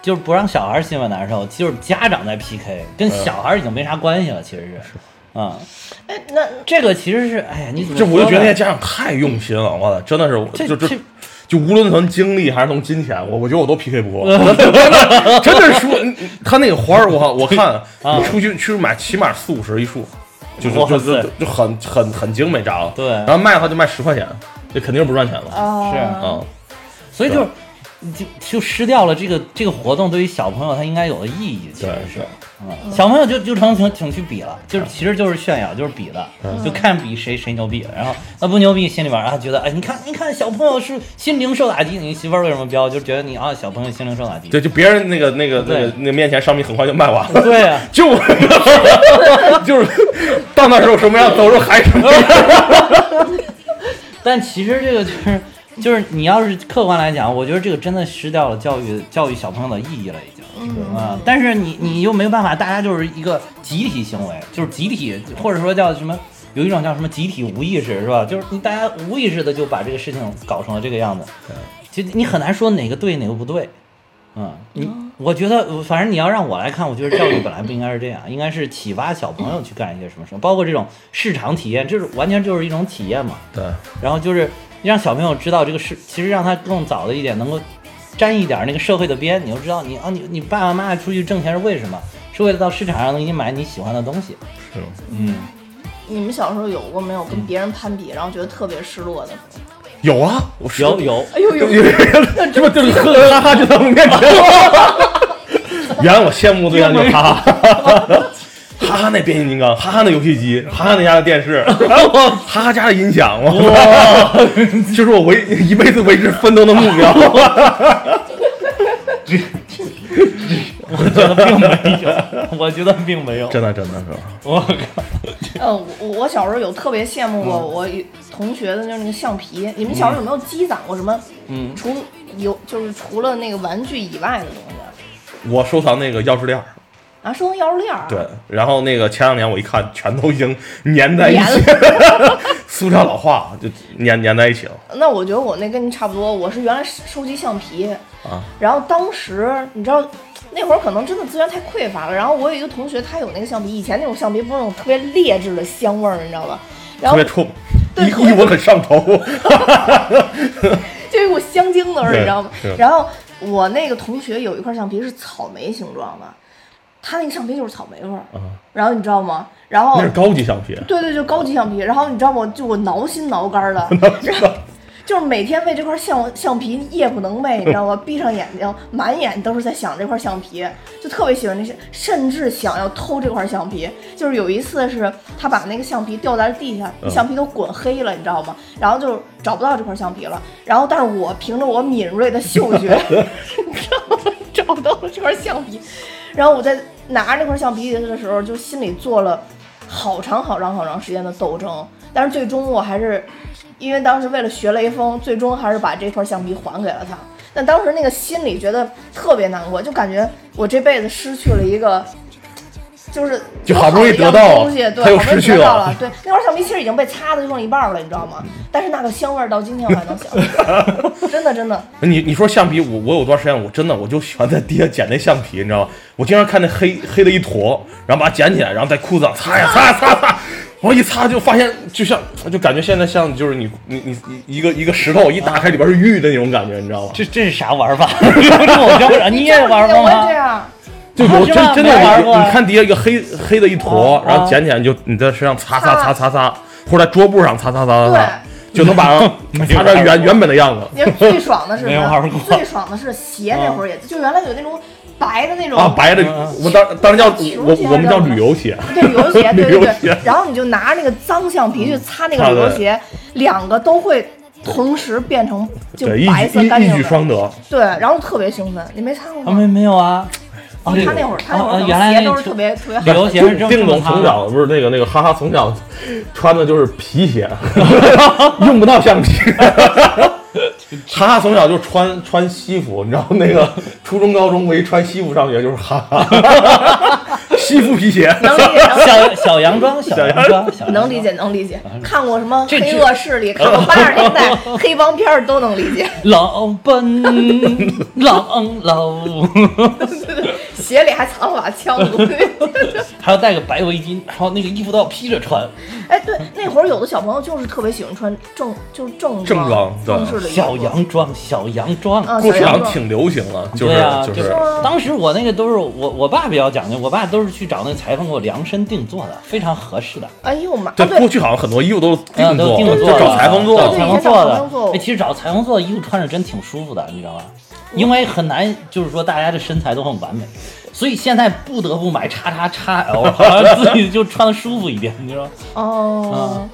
就是不让小孩心里难受，就是家长在 PK，跟小孩已经没啥关系了，其实是，啊、哎，那这个其实是，哎呀，你怎么这我就觉得那些家长太用心了，我操，真的是，这就就这就无论从精力还是从金钱，我我觉得我都 PK 不过，真的真的是他那个花儿，我靠我看啊你出去去买起码四五十一束，就是就就就就很很很精美炸了，对然后卖的话就卖十块钱，这肯定是不赚钱了。啊，是啊，所以就是就就失掉了这个这个活动对于小朋友他应该有的意义，其实是，嗯，小朋友就就成挺挺去比了，就是其实就是炫耀，就是比的，就看比谁谁牛逼，然后那不牛逼，心里边啊觉得哎，你看你看小朋友是心灵受打击，你媳妇儿为什么飙？就觉得你啊小朋友心灵受打击，对，就别人那个那个那个那个面前商品很快就卖完了。对啊。就就是到那时候什么样，走时候还什么样。但其实这个就是就是你要是客观来讲，我觉得这个真的失掉了教育教育小朋友的意义了，已经。啊，但是你你又没有办法，大家就是一个集体行为，就是集体或者说叫什么，有一种叫什么集体无意识是吧？就是你大家无意识的就把这个事情搞成了这个样子。其实你很难说哪个对哪个不对。嗯，你我觉得反正你要让我来看，我觉得教育本来不应该是这样，应该是启发小朋友去干一些什么事，包括这种市场体验，这是完全就是一种体验嘛。对，然后就是让小朋友知道这个事，其实让他更早的一点能够沾一点那个社会的边，你就知道你啊，你你爸爸妈妈出去挣钱是为什么？是为了到市场上能给你买你喜欢的东西。是吗？嗯，你们小时候有过没有跟别人攀比，然后觉得特别失落的时候？有啊，我有有，哎呦呦，这不就是呵呵哈哈就在我面前吗？原来我羡慕对象就是哈哈，哈哈那变形金刚，哈哈那游戏机，哈哈那家的电视，哈哈家的音响，哇，就是我为一辈子为之奋斗的目标。我觉得并没有，我觉得并没有。真的真的是，我靠，嗯，我我小时候有特别羡慕过我同学的，就是那个橡皮。你们小时候有没有积攒过什么？嗯，除有就是除了那个玩具以外的东西我收藏那个钥匙链儿，啊？收藏钥匙链儿。对，然后那个前两年我一看，全都已经粘在一起，塑料老化就粘粘在一起了那我觉得我那跟您差不多，我是原来收集橡皮，啊。然后当时你知道那会儿可能真的资源太匮乏了，然后我有一个同学他有那个橡皮，以前那种橡皮不是那种特别劣质的香味儿，你知道吧？然后特别冲，一闻很上头。就有一股香精的味儿，你知道吗？然后我那个同学有一块橡皮是草莓形状的，他那个橡皮就是草莓味儿，啊然后你知道吗？然后那是高级橡皮，对对，就高级橡皮。然后你知道吗？就我挠心挠肝的，然后 就是每天为这块橡橡皮夜不能寐，你知道吗？闭上眼睛，满眼都是在想这块橡皮，就特别喜欢这些，甚至想要偷这块橡皮。就是有一次是他把那个橡皮掉在了地下，嗯橡皮都滚黑了，你知道吗？然后就找不到这块橡皮了。然后但是我凭着我敏锐的嗅觉，你知道吗？找到了这块橡皮。然后我在拿着那块橡皮的时候，就心里做了好长好长好长时间的斗争，但是最终我还是因为当时为了学雷锋，最终还是把这块橡皮还给了他。但当时那个心里觉得特别难过，就感觉我这辈子失去了一个，就是就好不容易得到的东西，对，他又失去了了。对，那块橡皮其实已经被擦的就剩一半了，你知道吗？但是那个香味儿到今天我还能想起来，真的真的。你你说橡皮，我我有段时间我真的我就喜欢在地下捡那橡皮，你知道吗？我经常看那黑黑的一坨，然后把它捡起来，然后在裤子上擦呀擦呀擦呀擦，我一擦就发现就像就感觉现在像就是你你你你一个一个石头一打开里边是玉的那种感觉，你知道吗？这这是啥玩法？这我教不了，你也玩过 我也这吗？样。就有啊是吗真真的你你看底下一个黑黑的一坨啊，然后捡起来就你在身上擦擦擦擦擦，或者在桌布上擦擦擦擦擦，就能把它擦成原原本的样子。你最爽的是什没玩过么？最爽的是鞋那会儿也，就原来有那种白的那种啊，白的我当当时叫我我们叫旅游鞋，对旅游鞋，对对对。然后你就拿那个脏橡皮去擦那个旅游鞋，两个都会同时变成就白色举一一举干净的。双得。对，然后特别兴奋。你没擦过啊，没吗？没有啊。哦，他那会儿他那会儿鞋都是特别特别好。旅游鞋是丁总从小不是那个那个哈哈从小穿的就是皮鞋，用不到橡皮。哈哈从小就穿穿西服，你知道那个初中高中唯一穿西服上学就是哈哈，西服皮鞋。能理解，能小小洋装，小洋装，小洋装能理解，能理解。看过什么黑恶势力，看过八十年代 黑帮片儿都能理解。老奔老老，鞋里还藏了把枪。还要带个白围巾，然后那个衣服都要披着穿。哎，对，那会儿有的小朋友就是特别喜欢穿正，就是正正装对正式的小洋装，小洋装。啊，过小洋装。去好像挺流行了，就是对啊，就是吗当时我那个都是我我爸比较讲究，我爸都是去找那个裁缝给我量身定做的，非常合适的。哎呦妈！对过去好像很多衣服都是定做，找裁缝做裁缝做的。哎，其实找裁缝做的衣服穿着真挺舒服的，你知道吧？因为很难，就是说大家的身材都很完美，所以现在不得不买叉叉叉 L，好像自己就穿的舒服一点，你知道吗？哦。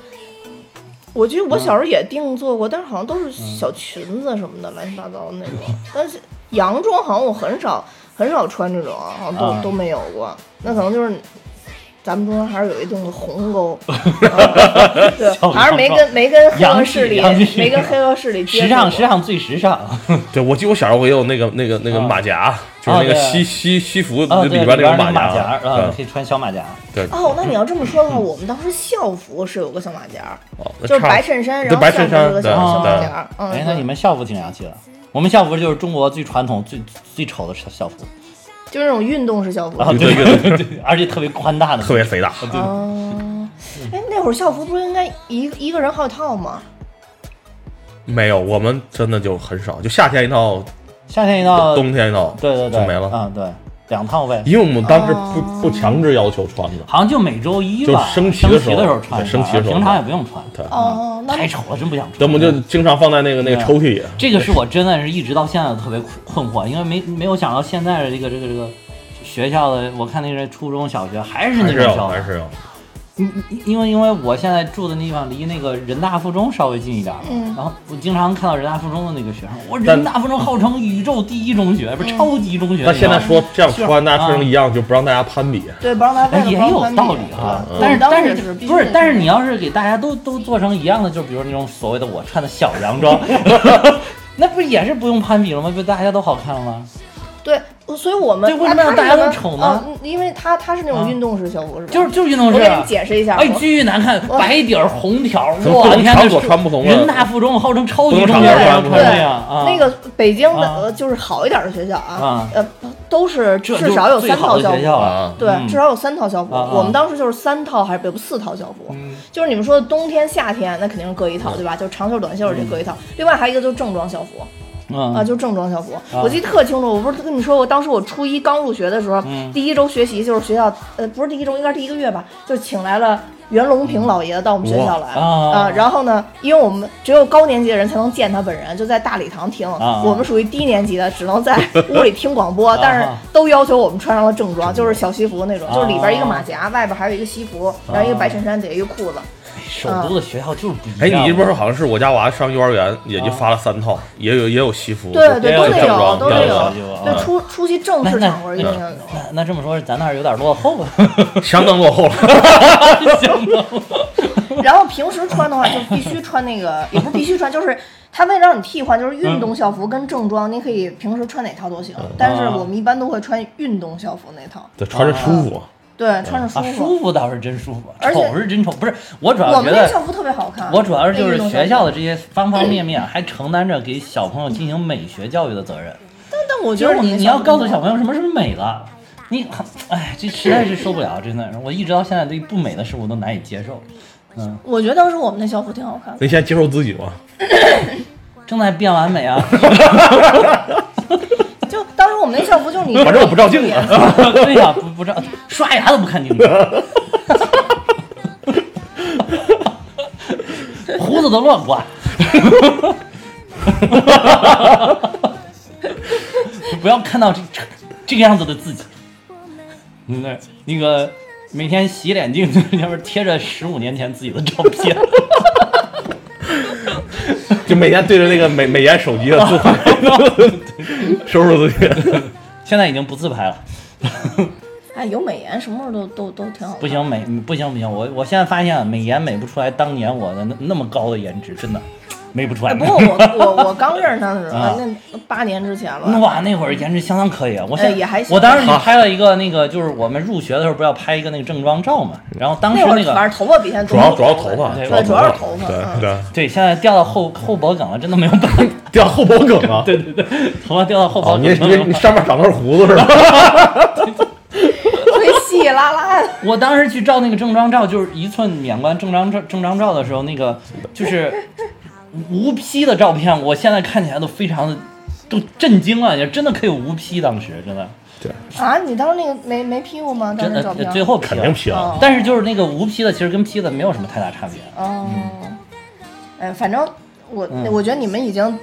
我记得我小时候也定做过，但是好像都是小裙子什么的，乱七八糟的那种。但是洋装好像我很少很少穿这种啊，好像都、啊都没有过。那可能就是咱们中间还是有一栋鸿沟，嗯 对，还是没跟没跟黑恶势力没跟黑恶势力接时尚时尚最时尚。对，我记得我小时候我也有那个那个那个啊马甲，就是那个西西西服里边那个马甲，啊，对可以穿小马甲。对，哦，那你要这么说的话，我们当时校服是有个小马甲，就是白衬衫，然后白衬衫下面是个小小马甲。嗯，哎，那你们校服挺洋气的。我们校服就是中国最传统、最最丑的校服，就是那种运动式校服。啊，对对对 而且特别宽大的，特别肥大。哦，哎，那会儿校服不是应该一一个人好几套吗？没有，我们真的就很少，就夏天一套，夏天一套，冬天一套，对对对，就没了。啊，对，两套呗。因为我们当时不哦不强制要求穿的，好像就每周一吧，就升旗的时候的时候穿，升旗的时候平常也不用穿。对，哦，那太丑了，真不想穿。我们就经常放在那个那个抽屉里。这个是我真的是一直到现在都特别困惑，因为没没有想到现在的这个这个这个学校的，我看那个初中小学还是那种校服还，是要。因因为因为我现在住的地方离那个人大附中稍微近一点然后我经常看到人大附中的那个学生，我人大附中号称宇宙第一中学，不是超级中学。那现在说这样穿，大家穿成啊一样，就不让大家攀比。对，不让大家攀比也有道理哈嗯，但是但是不是但是你要是给大家都都做成一样的，就比如那种所谓的我穿的小洋装，那不也是不用攀比了吗？不大家都好看了吗？对，所以我们对为什么大家都丑呢啊因为他他是那啊种运动式校服是吧？就是就是运动式啊我给你。解释一下，哎，巨难看，白底儿红条，不我天，同场这所穿不同人大附中号称超级中学，还要场合穿不同穿这样啊？那个北京的就是好一点的学校啊啊，呃都是至少有三套校服对，嗯至少有三套校服。我们当时就是三套还是不四套校服，嗯就是你们说的冬天、夏天，那肯定是各一套，对吧？就是长袖、短袖这各一套。另外还有一个就是正装校服嗯啊，就是正装校服。啊我记得特清楚，我不是跟你说过，当时我初一刚入学的时候，嗯第一周学习就是学校呃不是第一周，应该是第一个月吧，就请来了。袁隆平老爷子到我们学校来啊然后呢，因为我们只有高年级的人才能见他本人，就在大礼堂听。啊我们属于低年级的，只能在屋里听广播，但是都要求我们穿上了正装，就是小西服那种，就是里边一个马甲，外边还有一个西服，然后一个白衬衫，底下一个裤子。首都的学校就是不一哎，样。你这边说好像是我家娃上幼儿园也就发了三套，也有也有西服，对对，都得有，都得有。对，嗯出出席正式场合一定要有。那那这么说，咱那儿有点落后了。相当落后了。然后平时穿的话，就必须穿那个，也不是必须穿，就是他为了让你替换，就是运动校服跟正装，你可以平时穿哪套都行。但是我们一般都会穿运动校服那套，对，穿着舒服。对，穿着舒啊，服。舒服倒是真舒服，丑是真丑。不是，我主要觉得，们那校服特别好看。我主要是就是学校的这些方方面面，还承担着给小朋友进行美学教育的责任。但但我觉得就是你你要告诉小，朋友什么是美了，你哎，这实在是受不了，真的，我一直到现在对不美的事物都难以接受。嗯，我觉得当时我们那校服挺好看的。那你现在接受自己吧？正在变完美啊。反正我不照镜子 对呀、不不照刷牙都不看镜子，胡子都乱刮。不要看到这这这个样子的自己。嗯那那个每天洗脸镜子上面贴着十五年前自己的照片，就每天对着那个美美颜手机的自拍，收拾自己。现在已经不自拍了。哎，有美颜，什么时候都都都挺好。不行美不行不行，我我现在发现美颜美不出来当年我的那那么高的颜值，真的美不出来。哎，不过我我我刚认识他的时候，啊那八年之前了。哇，那会儿颜值相当可以啊！我现在、哎也还行我当时就拍了一个那个，就是我们入学的时候不要拍一个那个正装照嘛，然后当时那个儿反正头发比现在主要主要头发，对对主要是头发对嗯对，对，现在掉到后后脖梗了，真的没有办法。掉后脖梗啊。对对对，头发掉到后脖你。你你上面长的是胡子是吧？特别稀拉拉的。我当时去照那个正装照，就是一寸免冠正装照正装照的时候，那个就是无 P 的照片，我现在看起来都非常的都震惊了，也真的可以无 P，当时真的。啊，你当时那个没没 P 过吗？当真的时照片？最后 P 肯定 P 了哦。但是就是那个无 P 的，其实跟 P 的没有什么太大差别。哦，哎，反正我嗯。我觉得你们已经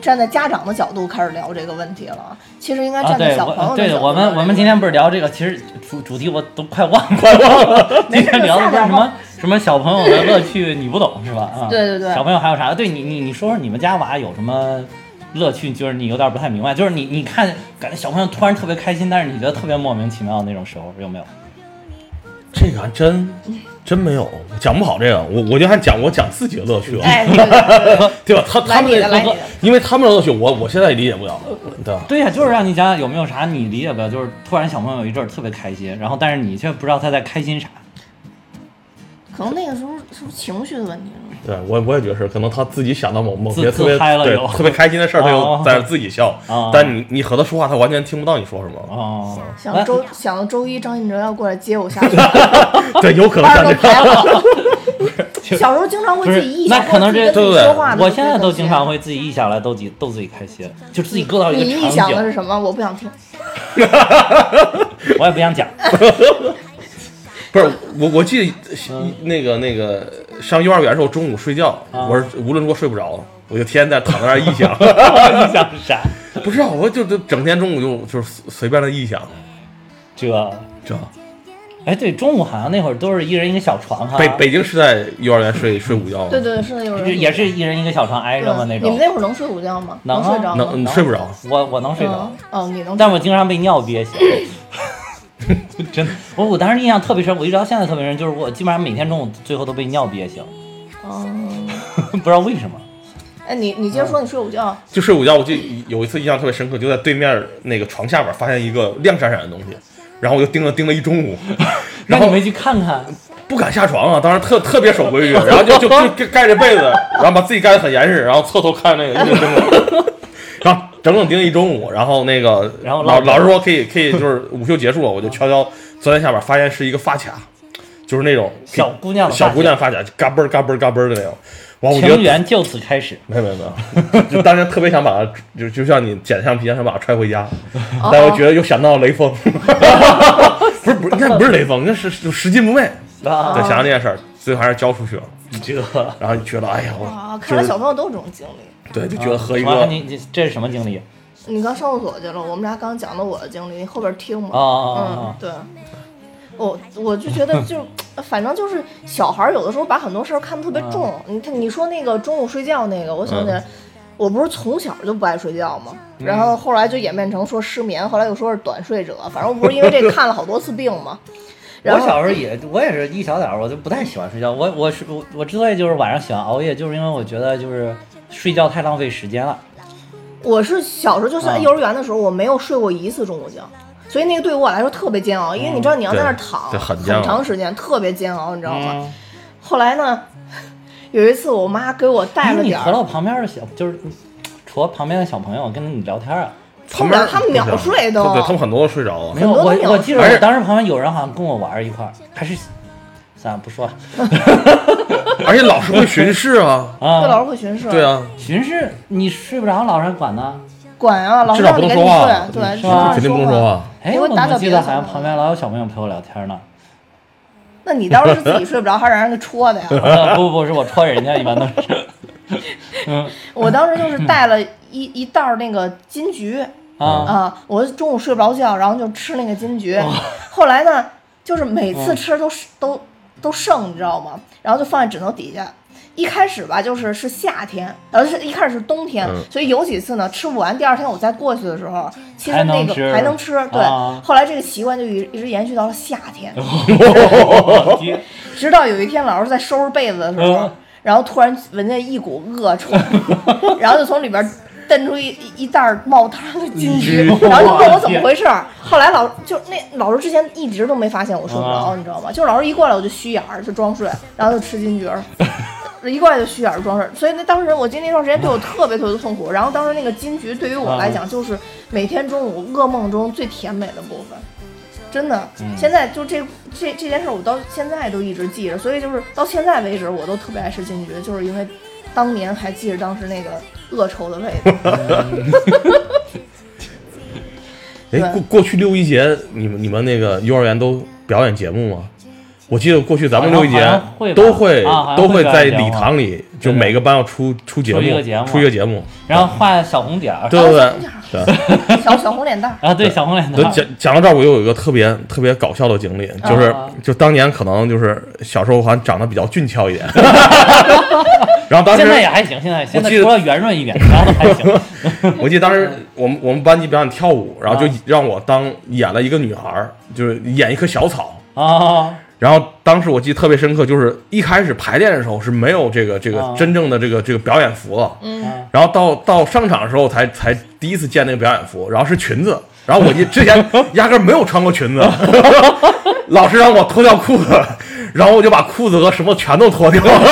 站在家长的角度开始聊这个问题了，其实应该啊，站在对，小朋友角度对我们我们今天不是聊这个，其实主主题我都快忘了，今天聊的不是什么什么小朋友的乐趣，你不懂是吧？啊，对对对小朋友还有啥？对你你你说说你们家娃有什么乐趣？就是你有点不太明白，就是你你看感觉小朋友突然特别开心，但是你觉得特别莫名其妙的那种时候有没有？这个还真真没有，讲不好这个。我我就还讲我讲自己的乐趣了，哎，对对对对 对吧？他他们那个。因为他们的乐趣，我我现在也理解不了，对吧？对呀、就是让你讲讲有没有啥你理解不了，就是突然小朋友有一阵特别开心，然后但是你却不知道他在开心啥。可能那个时候是不是情绪的问题呢？对我我也觉得是，可能他自己想到某某些特别嗨了对特别开心的事儿，他哦就在那自己笑哦。但你你和他说话，他完全听不到你说什么。哦，想周想到周一张信哲要过来接我下去，对，有可能班像这样。儿都排好。小时候经常会自己臆想，那可能这对对说话我现在都经常会自己臆想来逗自己逗自己开心，就自己搁到一个你臆想的是，什么？我不想听。我也不想讲。不是我，我记得那个那个上幼儿园的时候，中午睡觉，啊我是无论如何睡不着，我就天天在躺在那儿臆想，臆想是啥？不知道，我就就整天中午就就是随便的臆想，这，这哎，对，中午好像那会儿都是一人一个小床哈，北北京是在幼儿园睡睡午觉吗？对对对，是的，幼儿园也是一人一个小床挨着吗？那种你们。那会儿能睡午觉吗？能啊睡着吗？能嗯睡不着，我我能睡着嗯，哦，你能睡着？但我经常被尿憋醒。真的，我我当时印象特别深，我一直到现在特别深，就是我基本上每天中午最后都被尿憋醒，哦，不知道为什么。哎，你你接着说，你睡午觉。就睡午觉。我就有一次印象特别深刻，就在对面那个床下边发现一个亮闪闪的东西，然后我就盯了盯了一中午，然后没去看看？不敢下床啊，当时特特别守规矩，然后就就就就盖着被子，然后把自己盖得很严实，然后侧头看那个一直盯着，然后整整盯了一中午，然后那个然后老老老师说可以可以，就是 午休结束了，我就悄悄钻在下边，发现是一个发卡，就是那种 小姑娘小姑娘发卡，嘎嘣嘎嘣嘎嘣的那种，哇，我觉得情缘就此开始。没有没有没有，就当时特别想把它，就就像你捡橡皮一样，想把它揣回家，哦。但我觉得又想到了雷锋，不是不是，应该不是雷锋，那是就拾金不昧。啊。对，想到这件事儿，最后还是交出去了，这，然后你觉得哎呀，哇，我看来小朋友都有这种经历。对，就觉得喝一啊个你你这是什么经历？你刚上厕所去了，我们俩刚讲的我的经历，你后边听吗？哦哦嗯哦，对。我我就觉得就，反正就是小孩儿有的时候把很多事儿看得特别重。你看你说那个中午睡觉那个，我想起来，我不是从小就不爱睡觉嘛？然后后来就演变成说失眠，后来又说是短睡者，反正我不是因为这看了好多次病吗？然后我小时候也，我也是一小点儿，我就不太喜欢睡觉。我我是我我之所以就是晚上喜欢熬夜，就是因为我觉得就是睡觉太浪费时间了。我是小时候就是啊幼儿园的时候，我没有睡过一次中午觉，所以那个对于我来说特别煎熬，因为你知道你要在那儿躺对很长时间，特别煎熬，你知道吗？嗯，后来呢，有一次我妈给我带了点儿，和到旁边的小，就是除了旁边的小朋友跟你聊天啊。旁边他们秒睡都对他们很多都睡着了没。有，我我记得而且当时旁边有人好像跟我玩一块儿，还是算了不说了 而且老师会巡视啊，对 老啊。师会巡视，对，啊，巡视你睡不着，老师还管呢。管啊，老师让你赶紧不能说话睡，对，是吧至少让肯定不能说说。话。哎，我怎么记得好像旁边老有小朋友陪我聊天呢？那你当时是自己睡不着，还是让人给戳的呀？呃不不不是我戳人家，一般都是。嗯我当时就是带了一一袋儿那个金桔啊。啊，我中午睡不着觉，然后就吃那个金桔。哦。后来呢，就是每嗯次吃都是都都剩，你知道吗？然后就放在枕头底下。一开始吧，就是是夏天，呃，是一开始是冬天，嗯。所以有几次呢吃不完，第二天我再过去的时候，其实那个还能吃。对，啊后来这个习惯就一一直延续到了夏天，直到有一天老师在收拾被子的时候嗯，然后突然闻见一股恶臭，然后就从里边蹬出一一一袋儿冒汤的金桔，然后就问我怎么回事儿。后来老就那老师之前一直都没发现我睡不着，啊你知道吗？就是老师一过来我就虚眼儿就装睡，然后就吃金桔儿。一过来就虚眼儿装睡，所以那当时我记得那段时间对我特别特别的痛苦。然后当时那个金桔对于我来讲，就是每天中午噩梦中最甜美的部分。真的，现在就这这这件事，我到现在都一直记着，所以就是到现在为止，我都特别爱吃金桔，就是因为当年还记着当时那个恶臭的味道。哎，对过过去六一节，你们你们那个幼儿园都表演节目吗？我记得过去咱们六一节都会都会在礼堂里，就每个班要出出节目，出一个节目。然后画小红点儿，对对对。小小红脸蛋儿，啊，对，小红脸蛋儿，讲讲到这儿，我又有一个特别特别搞笑的经历，就是啊就当年可能就是小时候好像长得比较俊俏一点，然后当时现在也还行，现在现在记得除了圆润一点，然后还行。我记得当时我们我们班级表演跳舞，然后就啊。让我当演了一个女孩，就是演一棵小草，啊，然后当时我记得特别深刻，就是一开始排练的时候是没有这个这个啊。真正的这个这个表演服了，嗯。然后到到上场的时候才才第一次见那个表演服，然后是裙子，然后我一之前 压根儿没有穿过裙子，老师让我脱掉裤子，然后我就把裤子和什么全都脱掉了。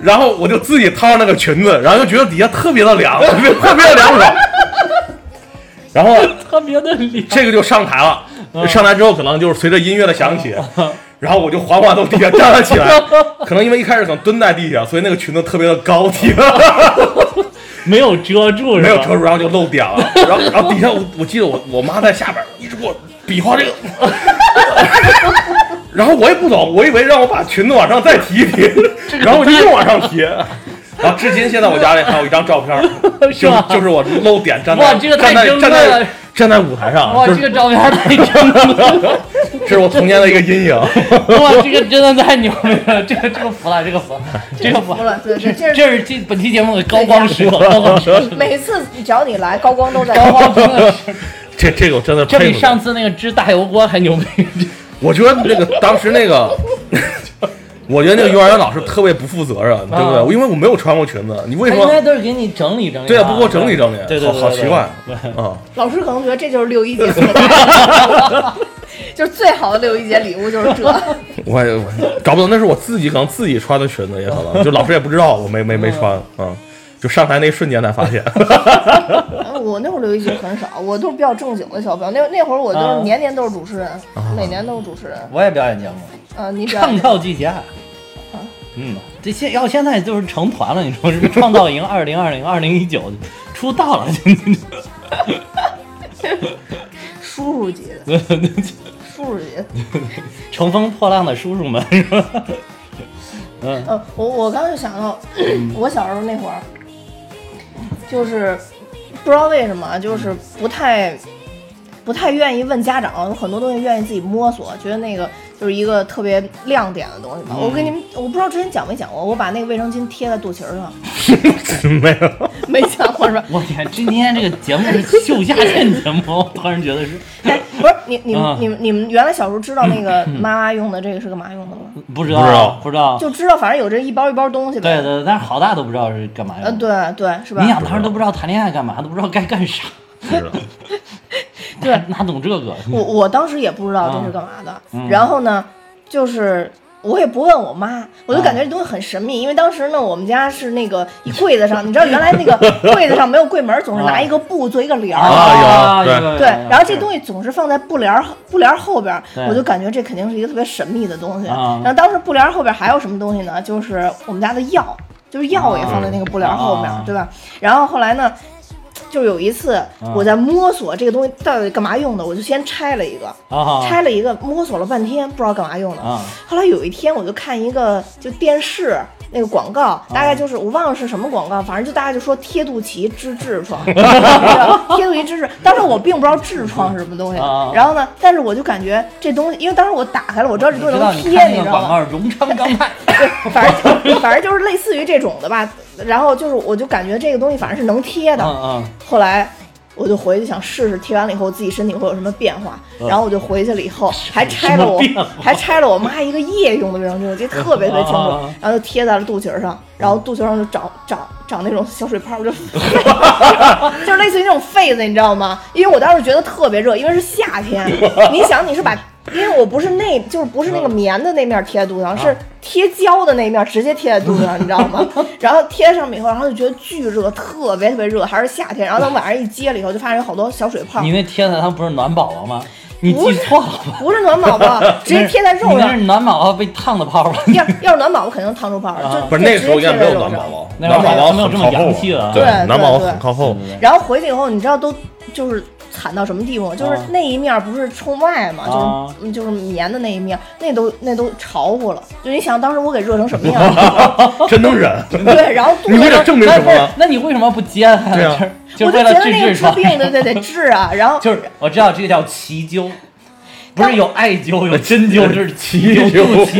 然后我就自己套上那个裙子，然后就觉得底下特别的凉，特别特别的凉爽。然后特别的凉。这个就上台了，上来之后可能就是随着音乐的响起，然后我就缓缓从地下站了起来。可能因为一开始可能蹲在地下，所以那个裙子特别的高级，没有遮住，没有遮住，然后就露点了。然后然后底下我我记得我我妈在下边一直给我比划这个。然后我也不懂，我以为让我把裙子往上再提一提，然后我就又往上提，然后至今现在我家里还有一张照片，就吧就是我露点站在哇这个太站在站在站在舞台上，哇，就是这个照片太真了，这是我童年的一个阴影。哇，这个真的太牛逼了，这个这个服了，这个服了，这个服服了，对对，这是这是这本期节目的高光时刻，高光时刻。每次只要你来，高光都在。高光时刻，这这个我真的这比服上次那个支大油锅还牛逼。我觉得那个当时那个，我觉得那个幼儿园老师特别不负责任，对不对？因为我没有穿过裙子，你为什他应该么？都是给你整理整理。对啊，不给我整理整理，对对，好好奇怪。啊！老师可能觉得这就是六一节送的，就是最好的六一节礼物就是这。我也我搞不懂，那是我自己可能自己穿的裙子，也可能就老师也不知道我没没没穿啊，就上台那一瞬间才发现。嗯 我那会儿留一节很少，我都是比较正经的小朋友。那那会儿我都啊是年年都是主持人，每年都是主持人。我也表演节目，呃，你表唱演跳俱佳。嗯，这现要现在就是成团了，你说是不是？创造营二零二零二零一九出道了，叔叔级的，叔叔级的。乘风破浪的叔叔们是吧？嗯呃，我我刚就想到，我小时候那会儿，就是不知道为什么，就是不太不太愿意问家长，有很多东西愿意自己摸索，觉得那个就是一个特别亮点的东西吧。我跟你们，我不知道之前讲没讲过，我把那个卫生巾贴在肚脐儿上，没有，没讲过是吧？我天，今天这个节目是秀下限节目，我突然觉得是 哎，不是你你们啊你们你们原来小时候知道那个妈妈用的这个是干嘛用的吗？不知道不知道不知道，就知道，反正有这一包一包东西呗。对对，但是好大都不知道是干嘛呃，用的。对对，是吧？你想当时都不知道谈恋爱干嘛，都不知道该干啥，对哪 哪懂这个？我我当时也不知道这是干嘛的，嗯然后呢，就是我也不问我妈，我就感觉这东西很神秘，因为当时呢，我们家是那个一柜子上，你知道原来那个柜子上没有柜门，总是拿一个布做一个帘儿。啊有有有对，然后这东西总是放在布帘儿布帘儿后边儿，我就感觉这肯定是一个特别神秘的东西。啊然后当时布帘儿后边还有什么东西呢？就是我们家的药，就是药也放在那个布帘儿后面，啊对吧？然后后来呢，就有一次我在摸索这个东西到底干嘛用的，我就先拆了一个，啊拆了一个，摸索了半天，不知道干嘛用的。啊后来有一天，我就看一个就电视那个广告，大概就是我忘了是什么广告，反正就大概就说贴肚脐治痔疮，贴肚脐治痔。当时我并不知道痔疮是什么东西啊，然后呢，但是我就感觉这东西，因为当时我打开了，我知道这东西能贴，你知道吗？个广告，荣昌钢 反正就反正就是类似于这种的吧。然后就是我就感觉这个东西反正是能贴的，嗯嗯，后来我就回去想试试贴完了以后自己身体会有什么变化，然后我就回去了以后还拆了我还拆了我妈一个夜用的卫生巾，我记得特别特别清楚。然后就贴在了肚脐儿上，然后肚脐上就长长长那种小水泡，就 就是类似于那种痱子，你知道吗？因为我当时觉得特别热，因为是夏天，你想你是把。因为我不是那，就是不是那个棉的那面贴在肚子上，是贴胶的那面直接贴在肚子上，你知道吗？然后贴上面以后，然后就觉得巨热，特别特别热，还是夏天。然后等晚上一揭了以后，就发现有好多小水泡你，那贴的它不是暖宝宝吗？你记错了吧？不是暖宝宝，直接贴在肉上你那是。暖宝宝被烫的泡吧？要要是暖宝宝，肯定烫出泡了，就不是那个时候应该没有暖宝。宝，暖宝宝没有这么洋气了对对，对暖宝宝很靠后。然后回去以后，你知道都就是惨到什么地步？就是啊那一面不是冲外嘛，啊就是就是棉的那一面，那都那都潮乎了。就你想当时我给热成什么样？真能忍，对，然后你为了证明什么那你为什么不接它？对啊就我就是为了治觉得那个治痔疮。病对对得治啊，然后就是我知道这个叫奇灸，不是有艾灸有针灸，就是脐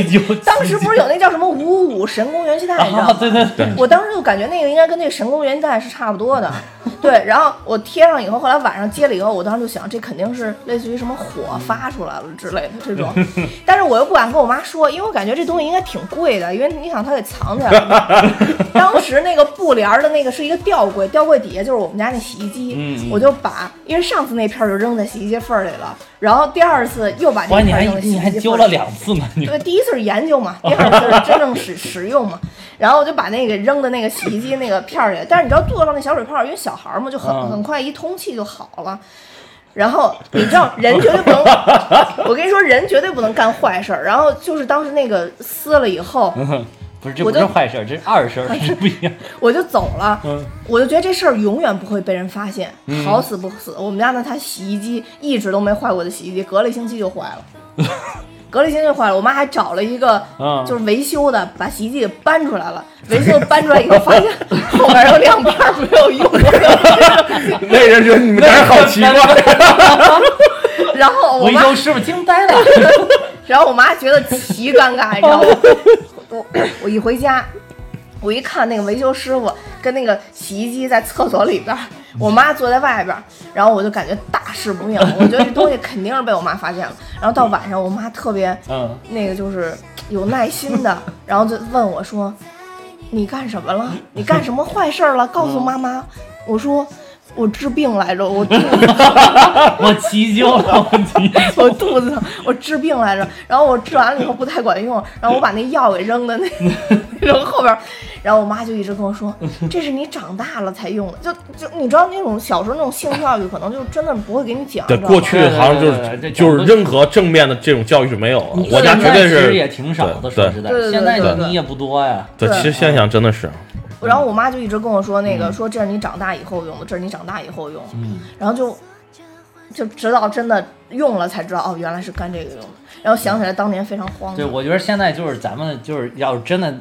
灸。当时不是有那叫什么五五五神功元气袋，你知道啊？吗？对对对，我当时就感觉那个应该跟那个神功元气袋是差不多的，对，然后我贴上以后，后来晚上接了以后，我当时就想，这肯定是类似于什么火发出来了之类的这种，但是我又不敢跟我妈说，因为我感觉这东西应该挺贵的，因为你想它给藏起来了。当时那个布帘儿的那个是一个吊柜，吊柜底下就是我们家那洗衣机，我就把，因为上次那片儿就扔在洗衣机缝儿里了，然后第二次又把这个，你还你还了。两次呢，你对，第一次是研究嘛，第二次是真正使使用嘛。然后我就把那个扔的那个洗衣机那个片儿里，但是你知道做上那小水泡，因为小孩儿嘛，就很嗯很快一通气就好了。然后你知道人绝对不能，我跟你说人绝对不能干坏事儿。然后就是当时那个撕了以后，不是这不是坏事儿，这是二事儿，这不一样。我就走了。嗯我就觉得这事儿永远不会被人发现，好死不死，我们家那台洗衣机一直都没坏过的洗衣机，隔了一星期就坏了。隔了一星期就坏了，我妈还找了一个嗯就是维修的，把洗衣机给搬出来了。维修搬出来以后，发现 后面有两半儿没有用的，那人觉得你们家人好奇怪。然后我妈，维修师傅惊呆了。然后我妈觉得奇尴尬，你知道吗？我我一回家，我一看那个维修师傅跟那个洗衣机在厕所里边，我妈坐在外边，然后我就感觉大事不妙，我觉得这东西肯定是被我妈发现了。然后到晚上，我妈特别嗯，那个就是有耐心的，然后就问我说：“你干什么了？你干什么坏事了？告诉妈妈。”我说：“我治病来着，我 肚子我急救了，我急救。我肚子疼，我治病来着。然后我治完了以后不太管用，然后我把那药给扔的那 那种后边儿，然后我妈就一直跟我说，这是你长大了才用的。就就你知道那种小时候那种性教育，可能就真的不会给你讲。对，过去好像就是就是任何正面的这种教育是没有的。我家绝对是其实也挺少的，对说实在对对，对现在对对你也不多呀。对，对其实现在想真的是，然后我妈就一直跟我说那个，说这是你长大以后用的，这是你长大以后用的。嗯，然后就就直到真的用了才知道，哦，原来是干这个用的。然后想起来当年非常慌对，我觉得现在就是咱们就是要是真的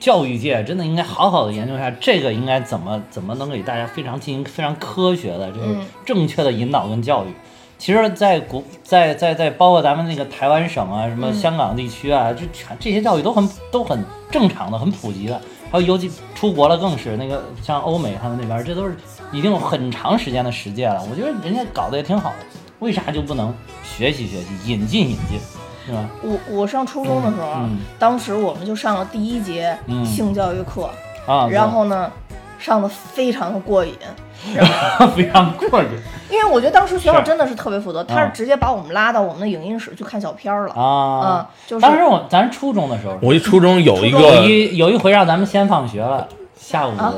教育界真的应该好好的研究一下这个应该怎么怎么能给大家非常进行非常科学的这个嗯正确的引导跟教育。其实在国在在在包括咱们那个台湾省啊，什么嗯香港地区啊，就全这些教育都很都很正常的，很普及的。还有尤其出国了更是那个像欧美他们那边，这都是已经有很长时间的实践了。我觉得人家搞得也挺好的，为啥就不能学习学习，引进引进，是吧？我我上初中的时候，嗯当时我们就上了第一节嗯性教育课，啊，然后呢，上的非常的过瘾。非常过瘾。因为我觉得当时学校真的是特别负责，他是啊直接把我们拉到我们的影音室去看小片儿了。啊。嗯！，就是。当时我咱初中的时候，我一初中有一个有个一有一回让咱们先放学了，下午。啊。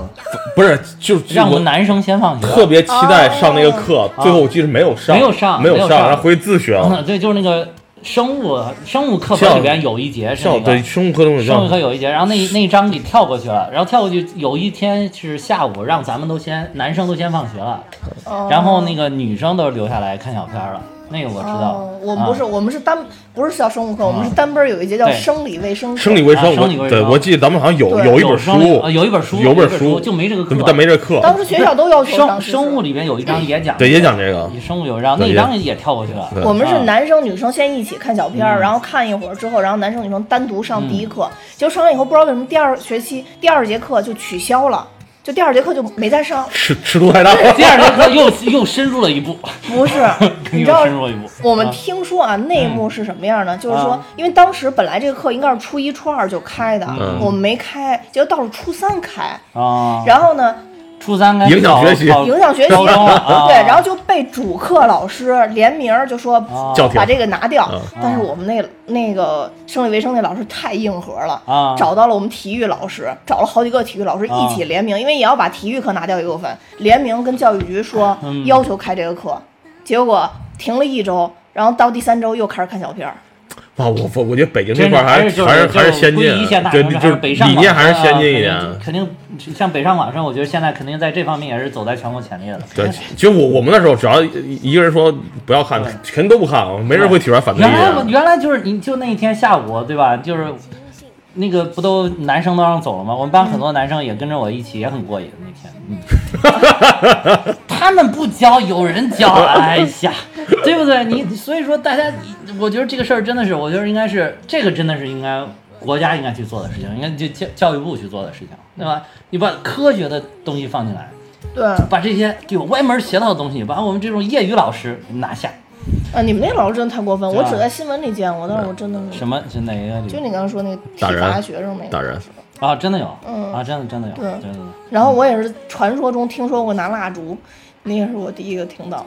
不是，就就让我我们男生先放学。特别期待上那个课，最后我记得没有上，没有上没有上，没有上。然后回去自学了。嗯，对，就是那个生物生物课本里边有一节是那个对生物课中生物课，有一节，然后那那一章给跳过去了，然后跳过去有一天是下午，让咱们都先男生都先放学了，哦。然后那个女生都留下来看小片了，那个我知道哦。我们不是，啊我们是单不是叫生物课，我们是单本儿有一节叫生理卫生课。生理卫生，啊生理卫生我对我记得咱们好像有有一本书，啊有一本书，有本本书就没这个课，但没这课，当时学校都要求生生物里边有一章也讲，对也讲这个，生物有一章，那章也跳过去了。我们是啊男生女生先一起看小片儿，嗯然后看一会儿之后，然后男生女生单独上第一课。结果上完以后，不知道为什么第二学期第二节课就取消了，就第二节课就没再上。尺尺度太大了。第二节课又 又深入了一步，不是，你又知道深入了一步。我们啊听说啊，内幕是什么样呢？就是说啊，因为当时本来这个课应该是初一、初二就开的，嗯我们没开，结果到了初三开。啊，然后呢，初三开始影响学习考影响学习，对，然后就被主课老师联名儿就说啊把这个拿掉嗯。但是我们那那个生理卫生那老师太硬核了，啊找到了我们体育老师，找了好几个体育老师一起联名，因为也要把体育课拿掉一部分，联名跟教育局说嗯要求开这个课，结果停了一周，然后到第三周又开始看小片儿。啊，我我我觉得北京这块还是还是还是先进对，就是北上理念还是先进一点。肯定像北上广深，我觉得现在肯定在这方面也是走在全国前列的。对，其实我我们那时候只要一一个人说不要看，肯定都不看，没人会提出来反对意原来。原来就是你就那一天下午对吧？就是那个不都男生都让走了吗？我们班很多男生也跟着我一起，也很过瘾那天。嗯，他们不教，有人教，哎呀，对不对？你所以说大家，我觉得这个事儿真的是，我觉得应该是这个真的是应该国家应该去做的事情，应该就教教育部去做的事情，对吧？你把科学的东西放进来。对，把这些有歪门邪道的东西，把我们这种业余老师拿下。啊，你们那老师真的太过分，我只在新闻里见过，但是我真的是什么是哪个？就你刚刚说那个体罚学生那个打人啊，真的有，嗯啊，真的真的有，对对。然后我也是传说中听说过拿蜡烛，那也是我第一个听到，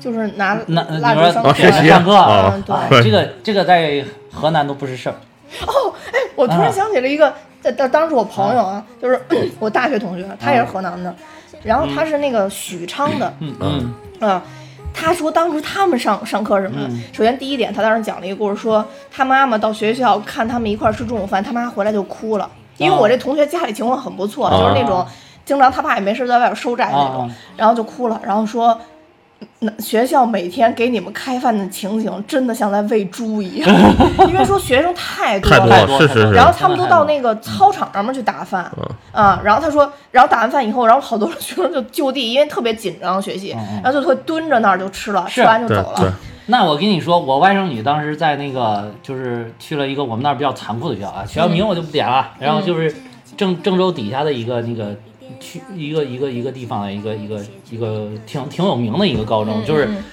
就是拿拿蜡烛上课。哦学习上课啊嗯，对。啊，这个这个在河南都不是事儿。哦，哎，我突然想起了一个，在当当时我朋友啊，就是我大学同学，他也是河南的，然后他是那个许昌的，嗯嗯啊，他说当时他们上上课什么的，嗯。首先第一点，他当时讲了一个故事，说他妈妈到学校看他们一块儿吃中午饭，他妈回来就哭了，因为我这同学家里情况很不错，就是那种经常他爸也没事在外边收债那种，啊然后就哭了，然后说。那学校每天给你们开饭的情景，真的像在喂猪一样，因为说学生太多太了，多了，是是是然后他们都到那个操场上面去打饭，啊，然后他说，然后打完饭以后，然后好多学生就就地，因为特别紧张学习，嗯然后就会蹲着那儿就吃了，吃完就走了。那我跟你说，我外甥女当时在那个就是去了一个我们那儿比较残酷的学校啊，学校名我就不点了，然后就是郑郑州底下的一个那个区一个一个一个地方的一个一个一个挺挺有名的一个高中，就是嗯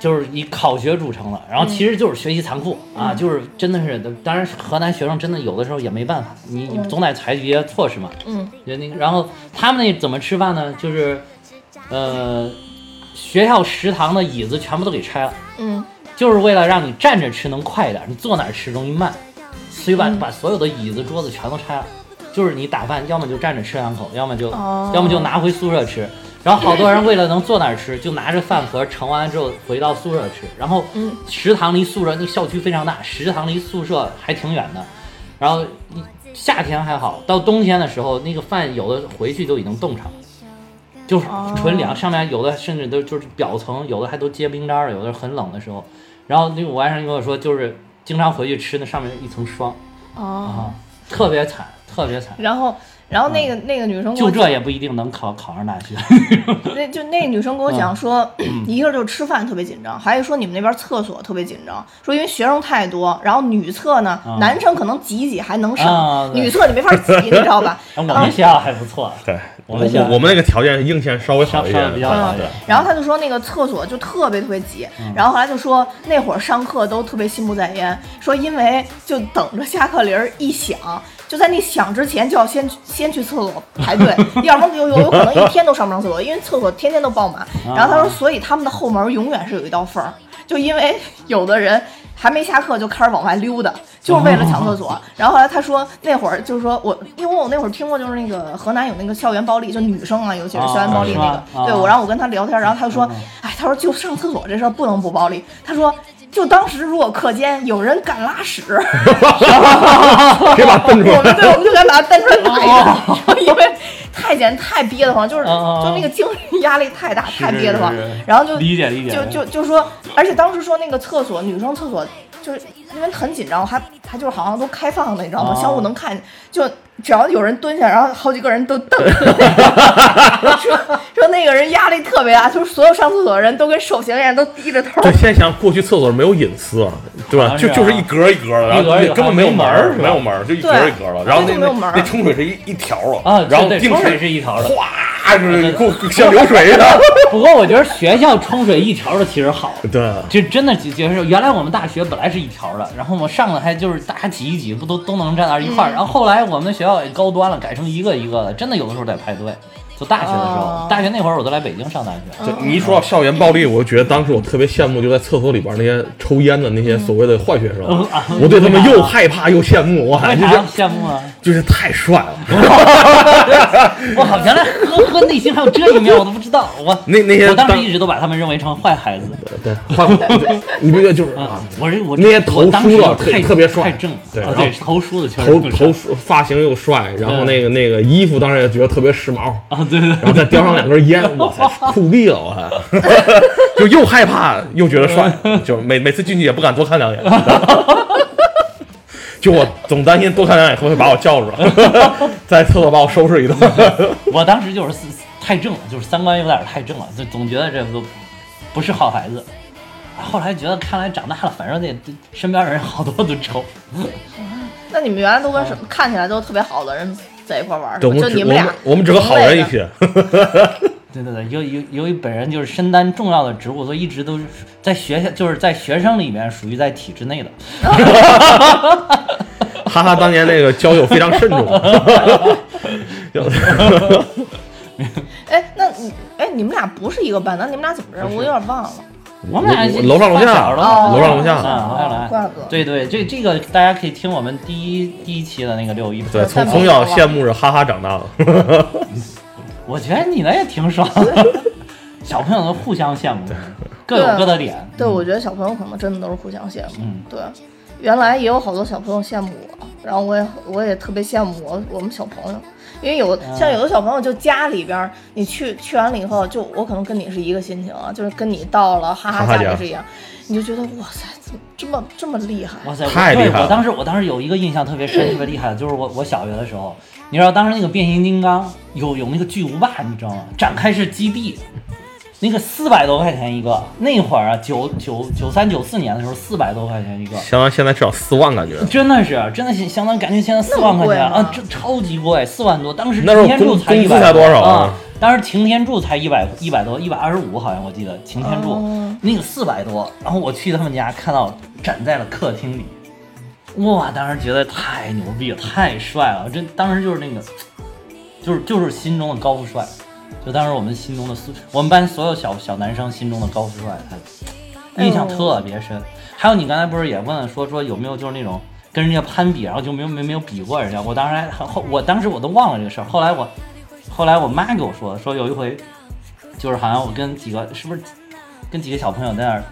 就是以考学著称的，然后其实就是学习残酷啊，就是真的是，当然河南学生真的有的时候也没办法，你你总得采取一些措施嘛，嗯，那个，然后他们那怎么吃饭呢？就是呃，学校食堂的椅子全部都给拆了。嗯就是为了让你站着吃能快一点，你坐哪儿吃容易慢，所以把把所有的椅子桌子全都拆了。就是你打饭，要么就站着吃两口，要么就、哦要么就拿回宿舍吃。然后好多人为了能坐那儿吃，就拿着饭盒盛完了之后回到宿舍吃。然后嗯食堂离宿舍那校区非常大，食堂离宿舍还挺远的。然后一夏天还好，到冬天的时候，那个饭有的回去就已经冻上了，就是纯凉，上面有的甚至都就是表层，有的还都结冰渣了，有的很冷的时候。然后那个我外甥跟我说，就是经常回去吃那上面一层霜哦，啊，特别惨，特别惨。然后然后那个那个女生就这也不一定能考考上大学。那就那个女生跟我嗯讲说，一个就是吃饭特别紧张，还有说你们那边厕所特别紧张，说因为学生太多，然后女厕呢，啊男生可能挤一挤还能啊上，对女厕你没法挤，你知道吧？我们学校还不错，对，我我们我们那个条件硬件稍微好一点稍稍微比，较好一点。然后他就说那个厕所就特别特别挤，嗯然后后来就说那会儿上课都特别心不在焉，说因为就等着下课铃儿一响，就在那响之前就要先先去厕所排队，要不然有有有可能一天都上不上厕所，因为厕所天天都爆满。然后他说，所以他们的后门永远是有一道缝儿，就因为有的人。还没下课就开始往外溜达，就是为了抢厕所。然后后来他说那会儿就是说我，因为我那会儿听过，就是那个河南有那个校园暴力，就女生啊，尤其是校园暴力那个对我，然后我跟他聊天，然后他就说，哎，他说就上厕所这事儿不能不暴力。他说，就当时如果课间有人敢拉屎，别把蹬出我们。对我们就敢把他蹬出来打一顿，因为太简太憋得慌，就是就那个精神压力太大，太憋得慌然后就理解理解就就就说，而且当时说那个厕所女生厕所就是因为很紧张，还还就是好像都开放的，你知道吗？哦相互能看，就只要有人蹲下，然后好几个人都瞪，说说那个人压力特别大，就是所有上厕所的人都跟受刑一样，都低着头。对，现在想过去厕所没有隐私，对吧？就就是一格一格的，然后根本没有门儿，没门儿是吧没有门儿，就一格一格的。然后那就没有门那那冲水是一一条啊啊，然后定水是一条的。哗，就是过像流水似的。不过我觉得学校冲水一条的其实好，对，就真的就是原来我们大学本来是一条的，然后我上了还就是大家挤一挤，不都都能站到一块儿。然后后来我们学校高端了，改成一个一个的，真的有的时候得排队。就大学的时候，哦大学那会儿我都来北京上大学，就你一说到校园暴力，我就觉得当时我特别羡慕，就在厕所里边那些抽烟的那些所谓的坏学生，我对他们又害怕又羡慕，我为就是啥羡慕啊？就是太帅了。我靠，原来呵呵内心还有这一面，我都不知道。我那那些我当时一直都把他们认为成坏孩子。对，坏你不觉得就是啊啊？，我这我那些投我当时书的太特别帅太正，对然后啊对，投书的确实头头发型又帅，然后那个那个衣服当然也觉得特别时髦，啊，对对然后再叼上两根烟，我操，酷毙了！我还 就又害怕又觉得帅，就每每次进去也不敢多看两眼。就我总担心多看两眼会不会把我叫住了，在厕所把我收拾一顿。我当时就是太正了，就是三观有点太正了，就总觉得这个不是好孩子。后来觉得，看来长大了，反正那身边人好多都丑。那你们原来都跟什么看起来都特别好的人在一块玩儿，对，我们只我就你俩们我们只和好人一起。对对对，由由由于本人就是身担重要的职务，所以一直都是在学校，就是在学生里面属于在体制内的。哈哈，当年那个交友非常慎重。哎，那你哎，你们俩不是一个班，那你们俩怎么认识？我有点忘了。我们俩楼上楼下楼上楼下啊，楼上楼下怪不得对对，这这个大家可以听我们第一第一期的那个六一。对，从从小羡慕着哈哈长大的。我觉得你那也挺爽的，小朋友都互相羡慕，各有各的点。对，我觉得小朋友可能真的都是互相羡慕。嗯，对，原来也有好多小朋友羡慕我，然后我也我也特别羡慕我我们小朋友，因为有像有的小朋友就家里边儿，你去去完了以后，就我可能跟你是一个心情啊，就是跟你到了哈哈家家里是一样，你就觉得哇塞，怎么这么这么厉害？哇塞，对太厉害了我当时我当时有一个印象特别深、特别厉害的，就是我我小学的时候，你知道当时那个变形金刚有有那个巨无霸，你知道吗？展开式基地，那个四百多块钱一个，那会儿啊，九九九三九四年的时候，四百多块钱一个。相当于现在至少四万，感觉。真的是，真的是相当，感觉现在四万块钱啊，这超级贵，四万多。当时那时候擎天柱工工资才一百才多少啊啊？当时擎天柱才一百一百多，一百二十五好像我记得擎天柱、哦那个四百多。然后我去他们家看到展在了客厅里，哇，当时觉得太牛逼了，太帅了，真当时就是那个，就是就是心中的高富帅，就当时我们心中的苏，我们班所有小小男生心中的高富帅，他印象特别深。还有你刚才不是也问了说说有没有就是那种跟人家攀比，然后就没有没没有比过人家。我当时还后我当时我都忘了这个事儿，后来我后来我妈给我说说有一回，就是好像我跟几个是不是跟几个小朋友在那儿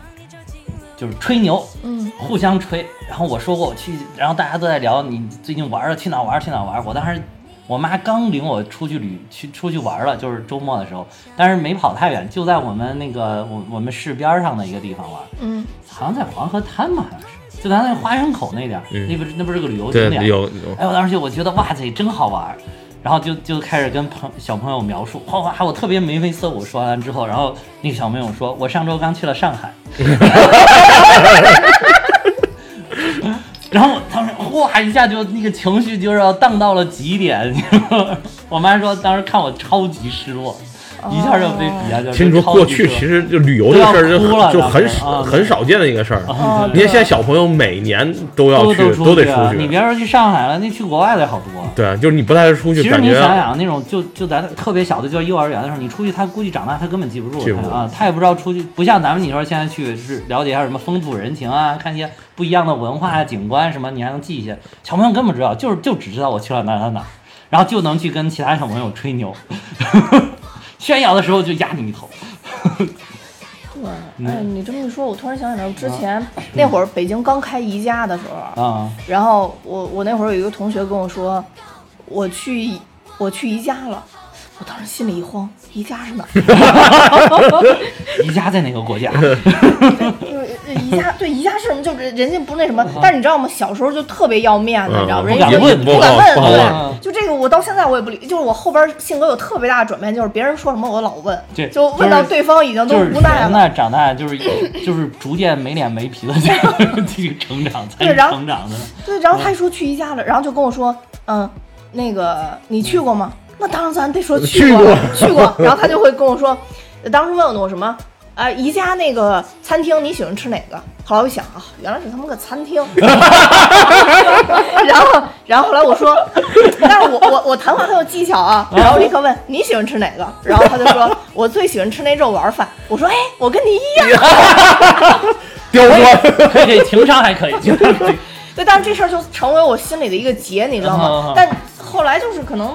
就是吹牛，嗯，互相吹。然后我说过我去，然后大家都在聊你最近玩了去哪玩儿去哪玩儿。我当时我妈刚领我出去旅去出去玩了，就是周末的时候，但是没跑太远，就在我们那个我我们市边上的一个地方玩，嗯，好像在黄河滩吧，好像是，就咱那个花园口那点儿，嗯那不是那不是个旅游景，点，有。有哎，我当时就我觉得哇塞，真好玩儿，然后就就开始跟朋小朋友描述，哗哗，我特别眉飞色舞。说完之后，然后那个小朋友说，我上周刚去了上海，然后他们哇一下就那个情绪就是要荡到了极点。我妈说当时看我超级失落，一下就被比下去。其实你说过去其实就旅游这个事儿就就很当时啊很少见的一个事儿。哦你看现在小朋友每年都要去，都都得啊出去。你别说去上海了，那去国外的好多。对，就是你不带他出去，其实你想想，那种就就咱特别小的，就幼儿园的时候，你出去，他估计长大他根本记不住啊，他也不知道出去，不像咱们你说现在去是了解一下什么风土人情啊，看一些不一样的文化啊、景观什么，你还能记一些。小朋友根本不知道，就是就只知道我去了哪哪哪，然后就能去跟其他小朋友吹牛，炫耀的时候就压你一头。对，哎，你这么一说，我突然想起来，我之前那会儿北京刚开宜家的时候，啊，然后我我那会儿有一个同学跟我说，我去我去宜家了，我当时心里一慌，宜家是哪儿？宜家在哪个国家？就是宜家 对宜家是什么？就是人家不那什么，但是你知道吗？小时候就特别要面子，嗯你知道吗？不人家问不敢问，不对，就这个我到现在我也不理，就是我后边性格有特别大的转变，就是别人说什么我老问，就问到对方已经都无奈了。人呢，长大就是 就是逐渐没脸没皮的 这成长，才是对然后成长的。对，然后他一说去宜家了，然后就跟我说，嗯，那个你去过吗？那当然咱得说去过，去过。然后他就会跟我说，当时问我什么？啊，宜家那个餐厅你喜欢吃哪个？后来我一想啊，原来是他们个餐厅。然后，然后后来我说，但是我我我谈话很有技巧啊。然后立刻问你喜欢吃哪个？然后他就说我最喜欢吃那肉丸饭。我说哎，我跟你一样。刁钻。可以可以，情商还可以。对，但是这事儿就成为我心里的一个结，你知道吗嗯？但后来就是可能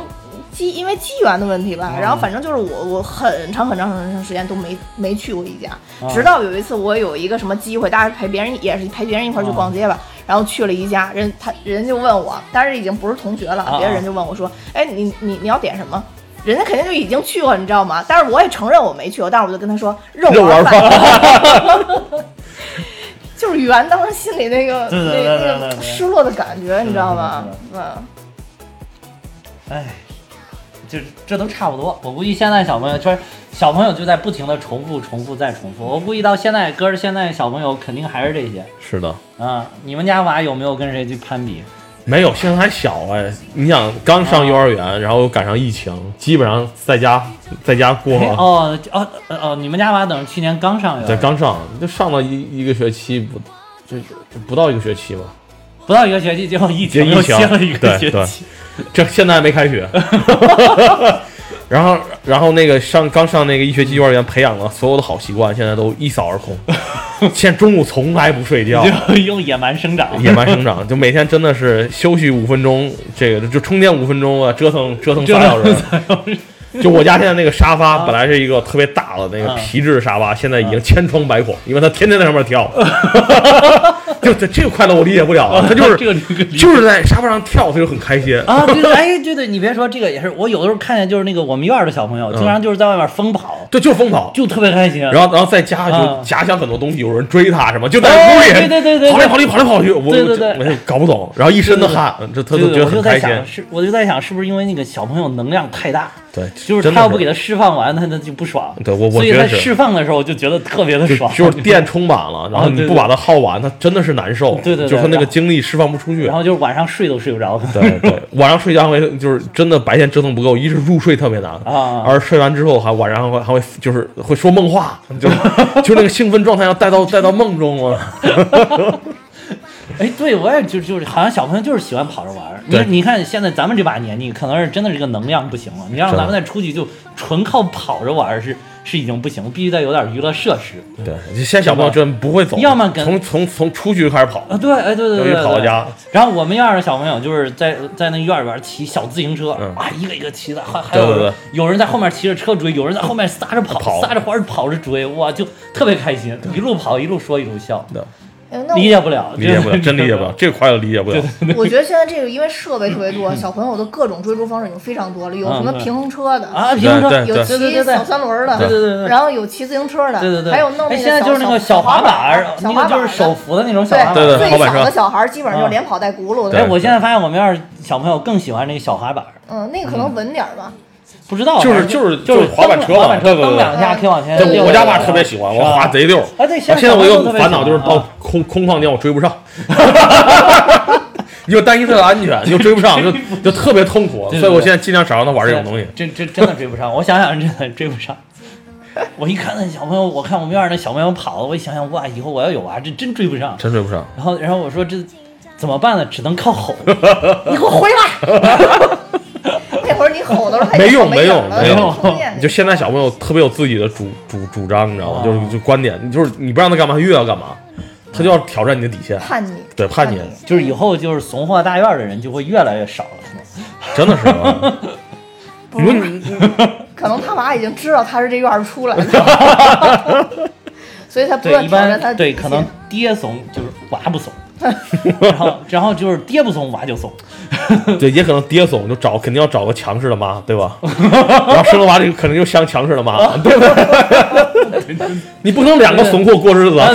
机因为机缘的问题吧，然后反正就是我我很长很长很长时间都没没去过宜家，嗯直到有一次我有一个什么机会，大家陪别人也是陪别人一块儿去逛街吧，然后去了宜家，人他人就问我，但是已经不是同学了啊，别人就问我说，哎，你你你要点什么？人家肯定就已经去过，你知道吗？但是我也承认我没去过，但是我就跟他说肉肉丸丸饭。就是圆当时心里那个那那个失落的感觉，你知道吗？嗯，哎，就这都差不多。我估计现在小朋友就是小朋友就在不停的重复、重复再重复。我估计到现在，哥儿现在小朋友肯定还是这些是的，啊。你们家娃有没有跟谁去攀比？没有，现在还小哎。你想刚上幼儿园，然后又赶上疫情，基本上在家在家过。哦哦哦，你们家娃等于去年刚上幼儿对，刚上就上了一一个学期不，就就不到一个学期吧。不到一个学期就疫情疫情又歇了一个学期。这现在还没开学。然后，然后那个上刚上那个一学期幼儿园，培养了所有的好习惯，现在都一扫而空。现在中午从来不睡觉，就用野蛮生长，野蛮生长，就每天真的是休息五分钟，这个就充电五分钟啊，折腾折腾仨小时。就我家现在那个沙发，本来是一个特别大的那个皮质沙发，现在已经千疮百孔，因为它天天在上面跳。就这这个快乐我理解不了啊，他就是这个就是在沙发上跳，他就很开心。啊，对对，哎，对对，你别说这个也是，我有的时候看见就是那个我们院儿的小朋友，经常就是在外面疯跑，对，就是疯跑。就特别开心。然后，然后在家就啊假想很多东西，有人追他什么，就在哎屋里对对对对对跑来跑去，跑来跑去，我对对对搞不懂，然后一身的汗，这他都觉得很开心在想，。是我就在想，是不是因为那个小朋友能量太大，对，就是他要不给他释放完，他他就不爽。对我我所以觉得释放的时候就觉得特别的爽，就是 电充满了，然后你不把它耗完，它真的是难受。对对对就是他那个精力释放不出去然。后就是晚上睡都睡不着。对对，晚上睡觉会就是真的白天折腾不够，一是入睡特别难啊而睡完之后还晚上还会还会就是会说梦话，就 就那个兴奋状态要带到带到梦中了。哎，对我也就就是好像小朋友就是喜欢跑着玩儿。你对你看现在咱们这把年纪，可能是真的这个能量不行了。你让咱们再出去就纯靠跑着玩儿是是已经不行，必须得有点娱乐设施对，现在小朋友真不会走，要么跟从从从出去就开始跑，啊。对，哎，对对对由于对对。跑到家。然后我们院儿的小朋友就是在在那院里边骑小自行车，嗯啊，一个一个骑的，还还有有人在后面骑着车追，有人在后面撒着跑，撒着欢儿跑着追，哇，就特别开心，一路跑一路说一路笑，对理解不了，理解不了，真理解不了，这个快乐理解不了。我觉得现在这个因为设备特别多，小朋友的各种追逐方式已经非常多了，有什么平衡车的，啊，平衡车，有骑小三轮的，对对对对。然后有骑自行车的，对对对，还有弄那哎，现在就是那个小滑板儿，小滑板那个就是手扶的那种小滑板。对对最小的小孩儿基本上就是啊连跑带轱辘的哎，的，我现在发现我们院儿小朋友更喜欢那个小滑板儿，嗯，那个可能稳点儿吧。不知道，就是就是就是滑板车嘛滑板车蹬两下可以往前对溜。对，我家爸特别喜欢，我滑贼溜。哎，对，现在我有烦恼就是到啊空空旷间我追不上，你就担心他的安全，你就追不上，就就特别痛苦。所以我现在尽量少让他玩这种东西。真真真的追不上，我想想真的追不上。我一看那小朋友，我看我们院儿那小朋友跑了，我一想想，哇，以后我要有娃，这真追不上。真追不上，然后，然后我说这怎么办呢？只能靠吼，你给我回来！那会儿你吼的时候他没用没没用没用你就现在小朋友特别有自己的主主主张，你知道吗？啊就是就观点，就是你不让他干嘛，他越要干嘛，他就要挑战你的底线，叛逆，对叛逆就是以后就是怂货大院的人就会越来越少了。真的是啊。你说你可能他娃已经知道他是这院出来的，所以他不对，断一挑战他对，可能爹怂就是娃不怂，然后然后就是爹不怂，娃就怂。对，也可能爹怂，就找肯定要找个强势的妈，对吧？然后生了娃这个肯定就像强势的妈，对不对？你不能两个怂货过日子，啊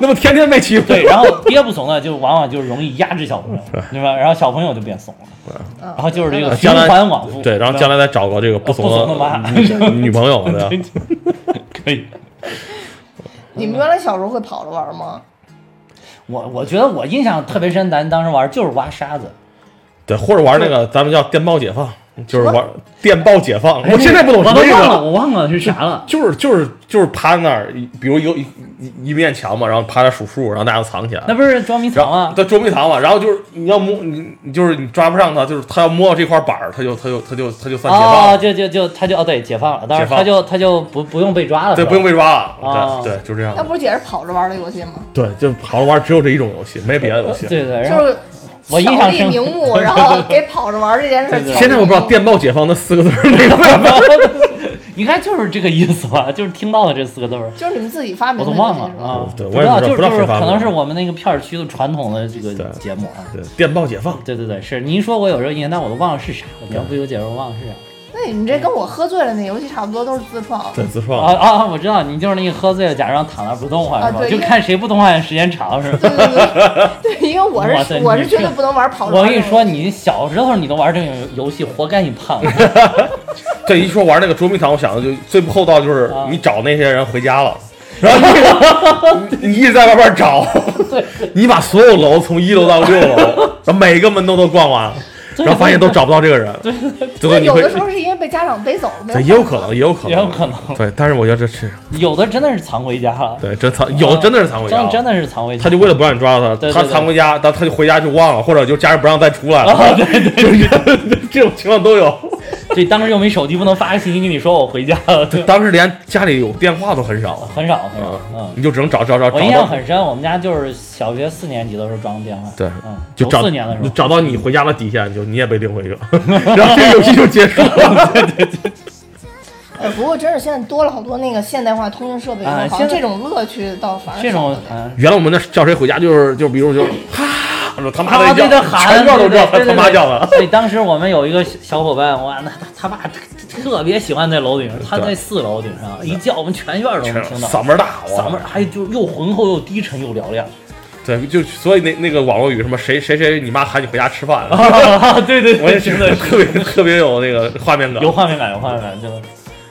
那么天天被欺负。对，然后爹不怂呢，就往往就是容易压制小朋友，对吧？然后小朋友就变怂了，然后就是这个循将来环往复。对，然后将来再找个这个不怂的妈女女朋友，对吧？可以。你们原来小时候会跑着玩吗？我我觉得我印象特别深，咱当时玩就是挖沙子，对，或者玩那个咱们叫电报解放，就是玩电报解放。我现在不懂我忘了，什么意思。我忘了是啥了。就是就是就是趴那儿，比如有一一一面墙嘛，然后趴那数数，然后大家都藏起来。那不是捉迷藏吗？对捉迷藏嘛，然后就是你要摸你，你就是你抓不上他，就是他要摸到这块板儿，他就他就他就他就算解放哦，了，就就就他就哦对解放了，当时解放他就他就不不用被抓了，对，不用被抓了，哦对对，就这样那。不是也是跑着玩的游戏吗？对，就跑着玩，只有这一种游戏，没别的游戏。对对，然后就是我印象深名目，然后给跑着玩这件事。现在我不知道“电报解放”那四个字儿那个，应该就是这个意思吧，就是听到了这四个字儿。就是你们自己发明的我都忘了啊，对不知道，我也不知道就是道就就是发明的可能是我们那个片儿区的传统的这个节目啊。对，电报解放。对对对，是您说，我有这个印象，但我都忘了是啥了。你要不给我解释，我忘了是啥。那你这跟我喝醉了那游戏差不多，都是自创。对，自啊创。啊啊！我知道，你就是那个喝醉了，假装躺那不动唤是吧？啊对就看谁不动唤时间长是吧？对对对对，因为我是我是绝对不能玩跑。我跟你说，，你小时候你都玩这种游戏，活该你胖。这一说玩那个捉迷藏，我想的就最不厚道就是啊你找那些人回家了，然后你 你一直在外边找，你把所有楼从一楼到六楼，然后每个门都都逛完，然后发现都找不到这个人，对有的时候是因为被家长背走了，对，也有可能，也有可能，也有可能对，但是我觉得这是有的真的是藏回家了，对真藏，有的真的是藏回家了，真真的是藏回家，他就为了不让你抓到他，他对对对。藏回家，他他就回家就忘了，或者就家人不让再出来了，啊，对对对，这种情况都有。这当时又没手机，不能发个信息跟你说我回家了，对，当时连家里有电话都很少，很少很少啊，，嗯。你就只能找找找找我印象，很深，我们家就是小学四年级的时候装的电话，对嗯，就找四年的时候，找到你回家的底线，就你也被领回去了，然后这个游戏就结束了。对对对呃，不过真是现在多了好多那个现代化通讯设备好像这种乐趣倒反而这种原来我们那叫谁回家就是就比如就是哈，他妈啊，的叫，对对喊，全院都知道他他妈叫的。对，当时我们有一个小伙伴，哇，那他他爸特别喜欢在楼顶上，他在四楼顶上一叫，我们全院都能听到，嗓门大，嗓门还就又浑厚又低沉又嘹亮。对，就所以那那个网络语什么谁谁谁你妈喊你回家吃饭，啊，对对我也觉得特别特别有那个画面感。有画面感，有画面感，真的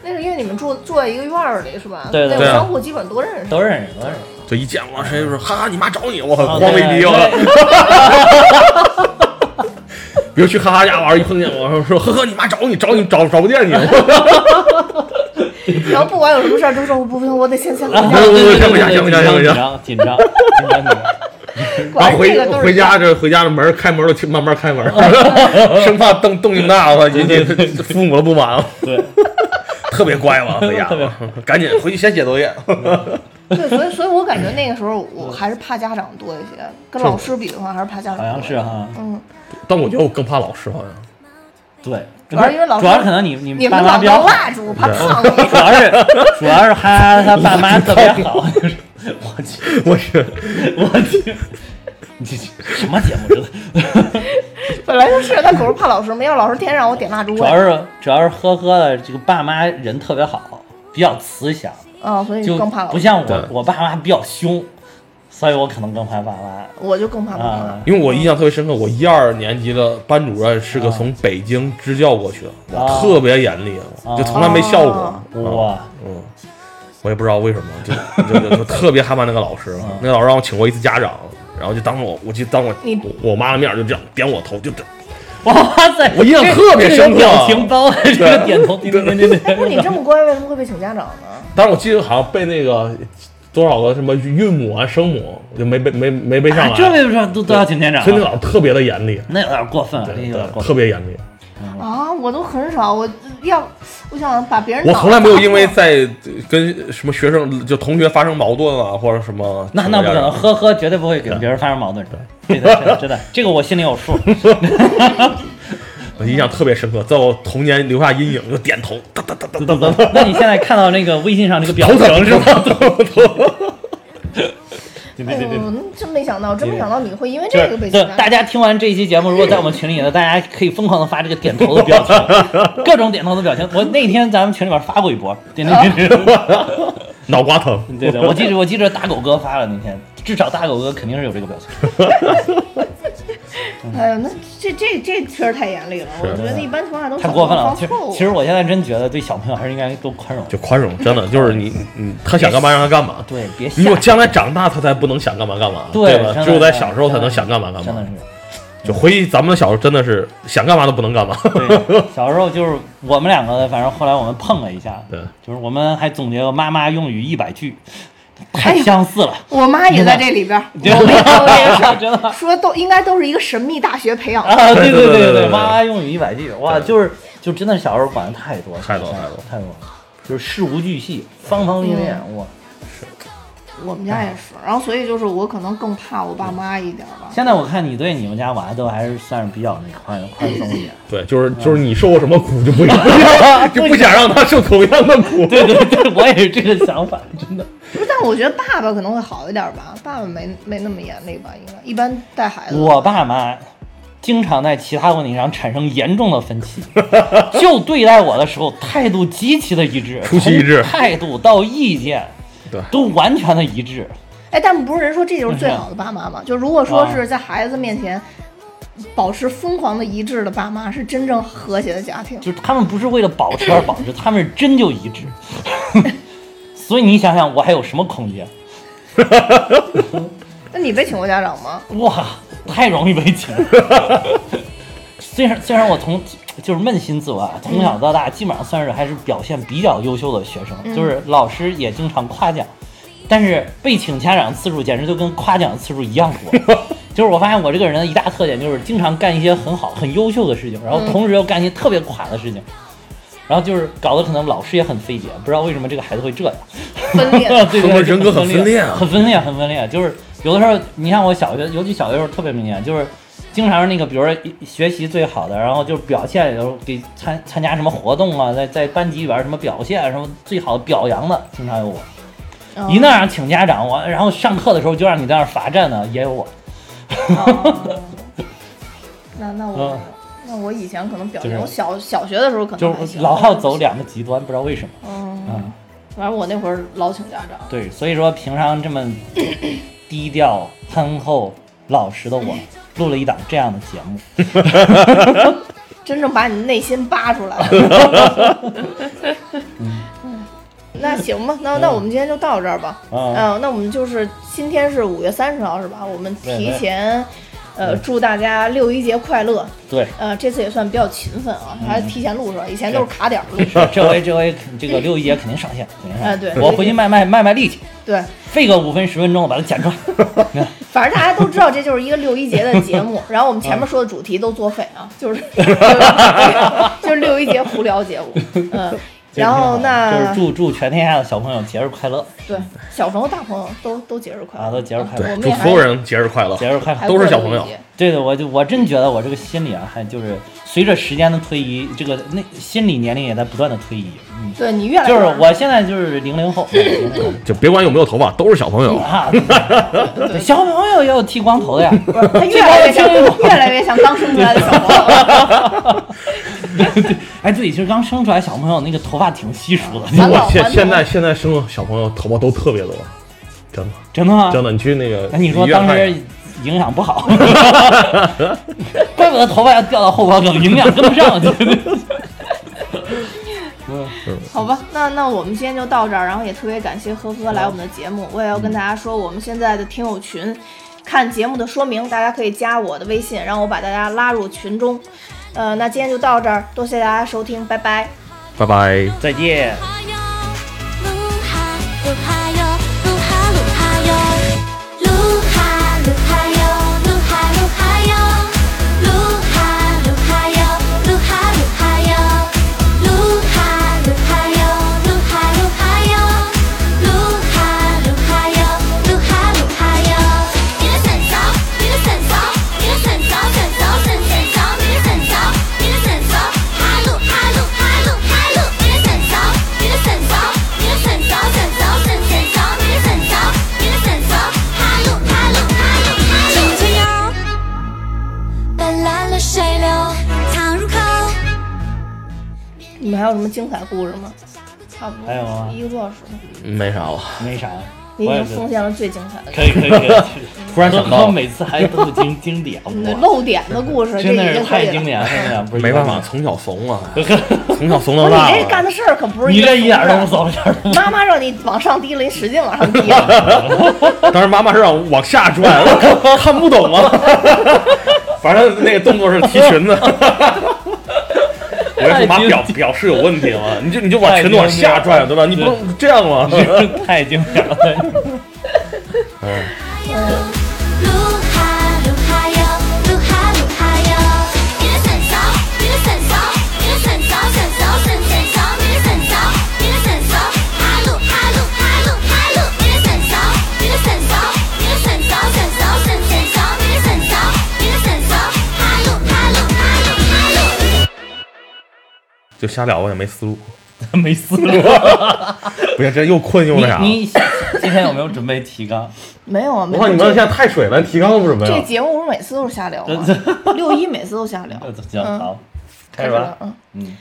那是因为你们住住在一个院儿里是吧？对对那对啊个商户基本都认识。都认识，都认识。就一见我谁就说哈哈你妈找你，我很啊慌没逼我。对 比如去哈哈家玩，一碰见我说说呵呵你妈找你找你找找不见你，然后不管有什么事儿都说我不行，我得先先回啊家。对对对对行不行行不行紧张紧张紧张紧张紧张。果然然后回回家这回家的门开门都慢慢开门，生怕动动静大了引起父母的不满，对，特别乖嘛回家赶紧回去先写作业。对，所以所以我感觉那个时候我还是怕家长多一些，跟老师比的话还是怕家长。好像是。哈，嗯，但我觉得我更怕老师，好像对，主要是因为老师主要是可能你你你爸们老当妈比较好，蜡烛，怕烫你。主要是主要是他他爸妈特别好，就是我去我去，我去，你这什么节目真的？本来就是，但可是怕老师，没有老师天天让我点蜡烛。主要是主要是呵呵的这个爸妈人特别好，比较慈祥，啊，所以就更怕老师。不像对我我爸妈比较凶，所以我可能更怕爸妈我就更怕老师。啊。因为我印象特别深刻，我一二年级的班主任是个从北京支教过去的，啊特别严厉，啊就从来没笑过啊。哇，嗯，我也不知道为什么，就就就就特别害怕那个老师。那个老师让我请过一次家长，然后就当着我，我就当我你我妈的面就这样点我头，就这哇塞！我印象特别深刻这个表情包，这个点头，点点点点不是。你这么乖，为什么会被请家长呢？当时我记得好像被那个多少个什么韵母啊、声母，就没背没没背上来。啊这为什么都都要请家长啊？所以那老师特别的严厉，那有点过分了，对有点过分。特别严厉。啊，我都很少，我要我想把别人我从来没有因为在跟什么学生就同学发生矛盾啊，或者什么。那那不可能，呵呵，绝对不会跟别人发生矛盾。真的，真的，真的，这个我心里有数。我印象特别深刻，在我童年留下阴影，就点头，哒哒哒哒哒哒。那你现在看到那个微信上那个表头疼情是吧？对哎对对对。呦，真没想到，真没想到你会因为这个被是，就请家长。大家听完这一期节目，如果在我们群里呢，大家可以疯狂的发这个点头的表情，各种点头的表情。我那天咱们群里边发过一波，点点点点。脑瓜疼。对对，我记着我记着大狗哥发了那天，至少大狗哥肯定是有这个表情。哎呀，那这这这确实太严厉了，我觉得一般情况下都太过分了。其实。其实我现在真觉得对小朋友还是应该多宽容。就宽容，真的就是你，你他想干嘛让他干嘛。对，别吓如果将来长大，他才不能想干嘛干嘛，对吧只有在小时候才能想干嘛干嘛。真的是。就回忆咱们小时候，真的是想干嘛都不能干嘛。对，小时候就是我们两个，反正后来我们碰了一下，对，就是我们还总结过妈妈用语一百句，太相似了。我妈也在这里边儿，我 真的说都应该都是一个神秘大学培养的。啊，对对对对对对妈妈用语一百句，哇，就是就真的小时候管的太多了，太多太多太多了，就是事无巨细，方方面面，哇。我们家也是，然后所以就是我可能更怕我爸妈一点儿吧。现在我看你对你们家娃都还是算是比较那宽宽松一点。对，就是就是你受过什么苦就不一样就不想让他受同样的苦。对对对，我也是这个想法，真的。我觉得爸爸可能会好一点吧，爸爸没没那么严厉吧，应该一般带孩子。我爸妈经常在其他问题上产生严重的分歧，就对待我的时候态度极其的一致，出奇一致态度到意见，对都完全的一致。哎，但不是人说这就是最好的爸妈吗？就如果说啊是在孩子面前保持疯狂的一致的爸妈，是真正和谐的家庭。就是他们不是为了保持而保持，他们是真就一致。所以你想想，我还有什么空间？那你被请过家长吗？哇，太容易被请。虽然虽然我从就是扪心自问啊，从小到大基本上算是还是表现比较优秀的学生，就是老师也经常夸奖，但是被请家长次数简直就跟夸奖次数一样多。就是我发现我这个人的一大特点就是经常干一些很好、很优秀的事情，然后同时又干一些特别垮的事情，然后就是搞得可能老师也很费解，不知道为什么这个孩子会这样。分裂。对对对，他们人格很分裂啊很分裂，很分裂。就是有的时候，你看我小学，尤其小学时候特别明显，就是经常是那个，比如说学习最好的，然后就是表现，有时候给参参加什么活动啊，在在班级里边什么表现，什么最好的表扬的，经常有我。哦一那样请家长，我然后上课的时候就让你在那儿罚站呢，也有我。哦 那那我嗯那我以前可能表现，就是我小小学的时候可能就是老好走两个极端，不知道为什么。嗯，嗯，反正我那会儿老请家长。对，所以说平常这么 低调、憨厚、老实的我，录了一档这样的节目。真正把你内心扒出来了。嗯，那行吧，那那我们今天就到这儿吧。嗯嗯，那我们就是今天是五月三十号是吧？我们提前呃祝大家六一节快乐。对，呃，这次也算比较勤奋啊，还提前录是吧？以前都是卡点儿录。这回这回这个六一节肯定上线，肯定上线。哎对我回去卖卖卖卖力气，对，费个五分十分钟把它剪出来。反正大家都知道这就是一个六一节的节目，然后我们前面说的主题都作废啊，就是 就是六一节胡聊节目，嗯，然后那就是祝祝全天下的小朋友节日快乐对小朋友大朋友都都节日快乐啊，都节日快乐，祝所有人节日快乐。节日快乐。都是小朋友对的，我就我真觉得我这个心理啊，还就是随着时间的推移，这个那心理年龄也在不断的推移。嗯，对你越来越就是我现在就是零零后，就别管有没有头发，都是小朋友。啊，对小朋友也有剃光头的呀。他越来越像越来越像刚生出来的小朋友，哎，对，其实刚生出来小朋友那个头发挺稀疏的，我现现在现在生的小朋友头发都特别多，真的 真的吗？真的。你去那个哎你说当时影响不好，怪不得头发要掉到后脖梗，营养跟不上。嗯好吧，那那我们今天就到这儿，然后也特别感谢呵呵来我们的节目，我也要跟大家说，我们现在的听友群，看节目的说明，大家可以加我的微信，让我把大家拉入群中。呃，那今天就到这儿，多谢大家收听，拜拜。拜拜。再见。还有什么精彩故事吗？差不多，还有吗一个多小时，没啥了，没啥，你已经奉献了最精彩的。可以可以可以。突然想到，每次还都是经经典，漏点的故事，这真的是。太经典了，没办法，从小怂啊，从小怂到大你这干。的事儿可不是你一个这一点儿都不怂。妈妈让你往上提了，你使劲往上提了。当时妈妈是让我往下拽，我看看不懂啊。反正那个动作是提裙子。我要是妈表表示有问题了，你就你就把全都往下拽，对吧？你不能这样吗？怂 太经典了。噜 就瞎聊吧，也没思路。没思路。不行，这又困又那啥。你你今天有没有准备提纲？没有啊，没我有。你们现在太水了，提纲都不准备这了。节目不是每次都是瞎聊吗？六一每次都瞎聊。行，好，开始吧。嗯。嗯。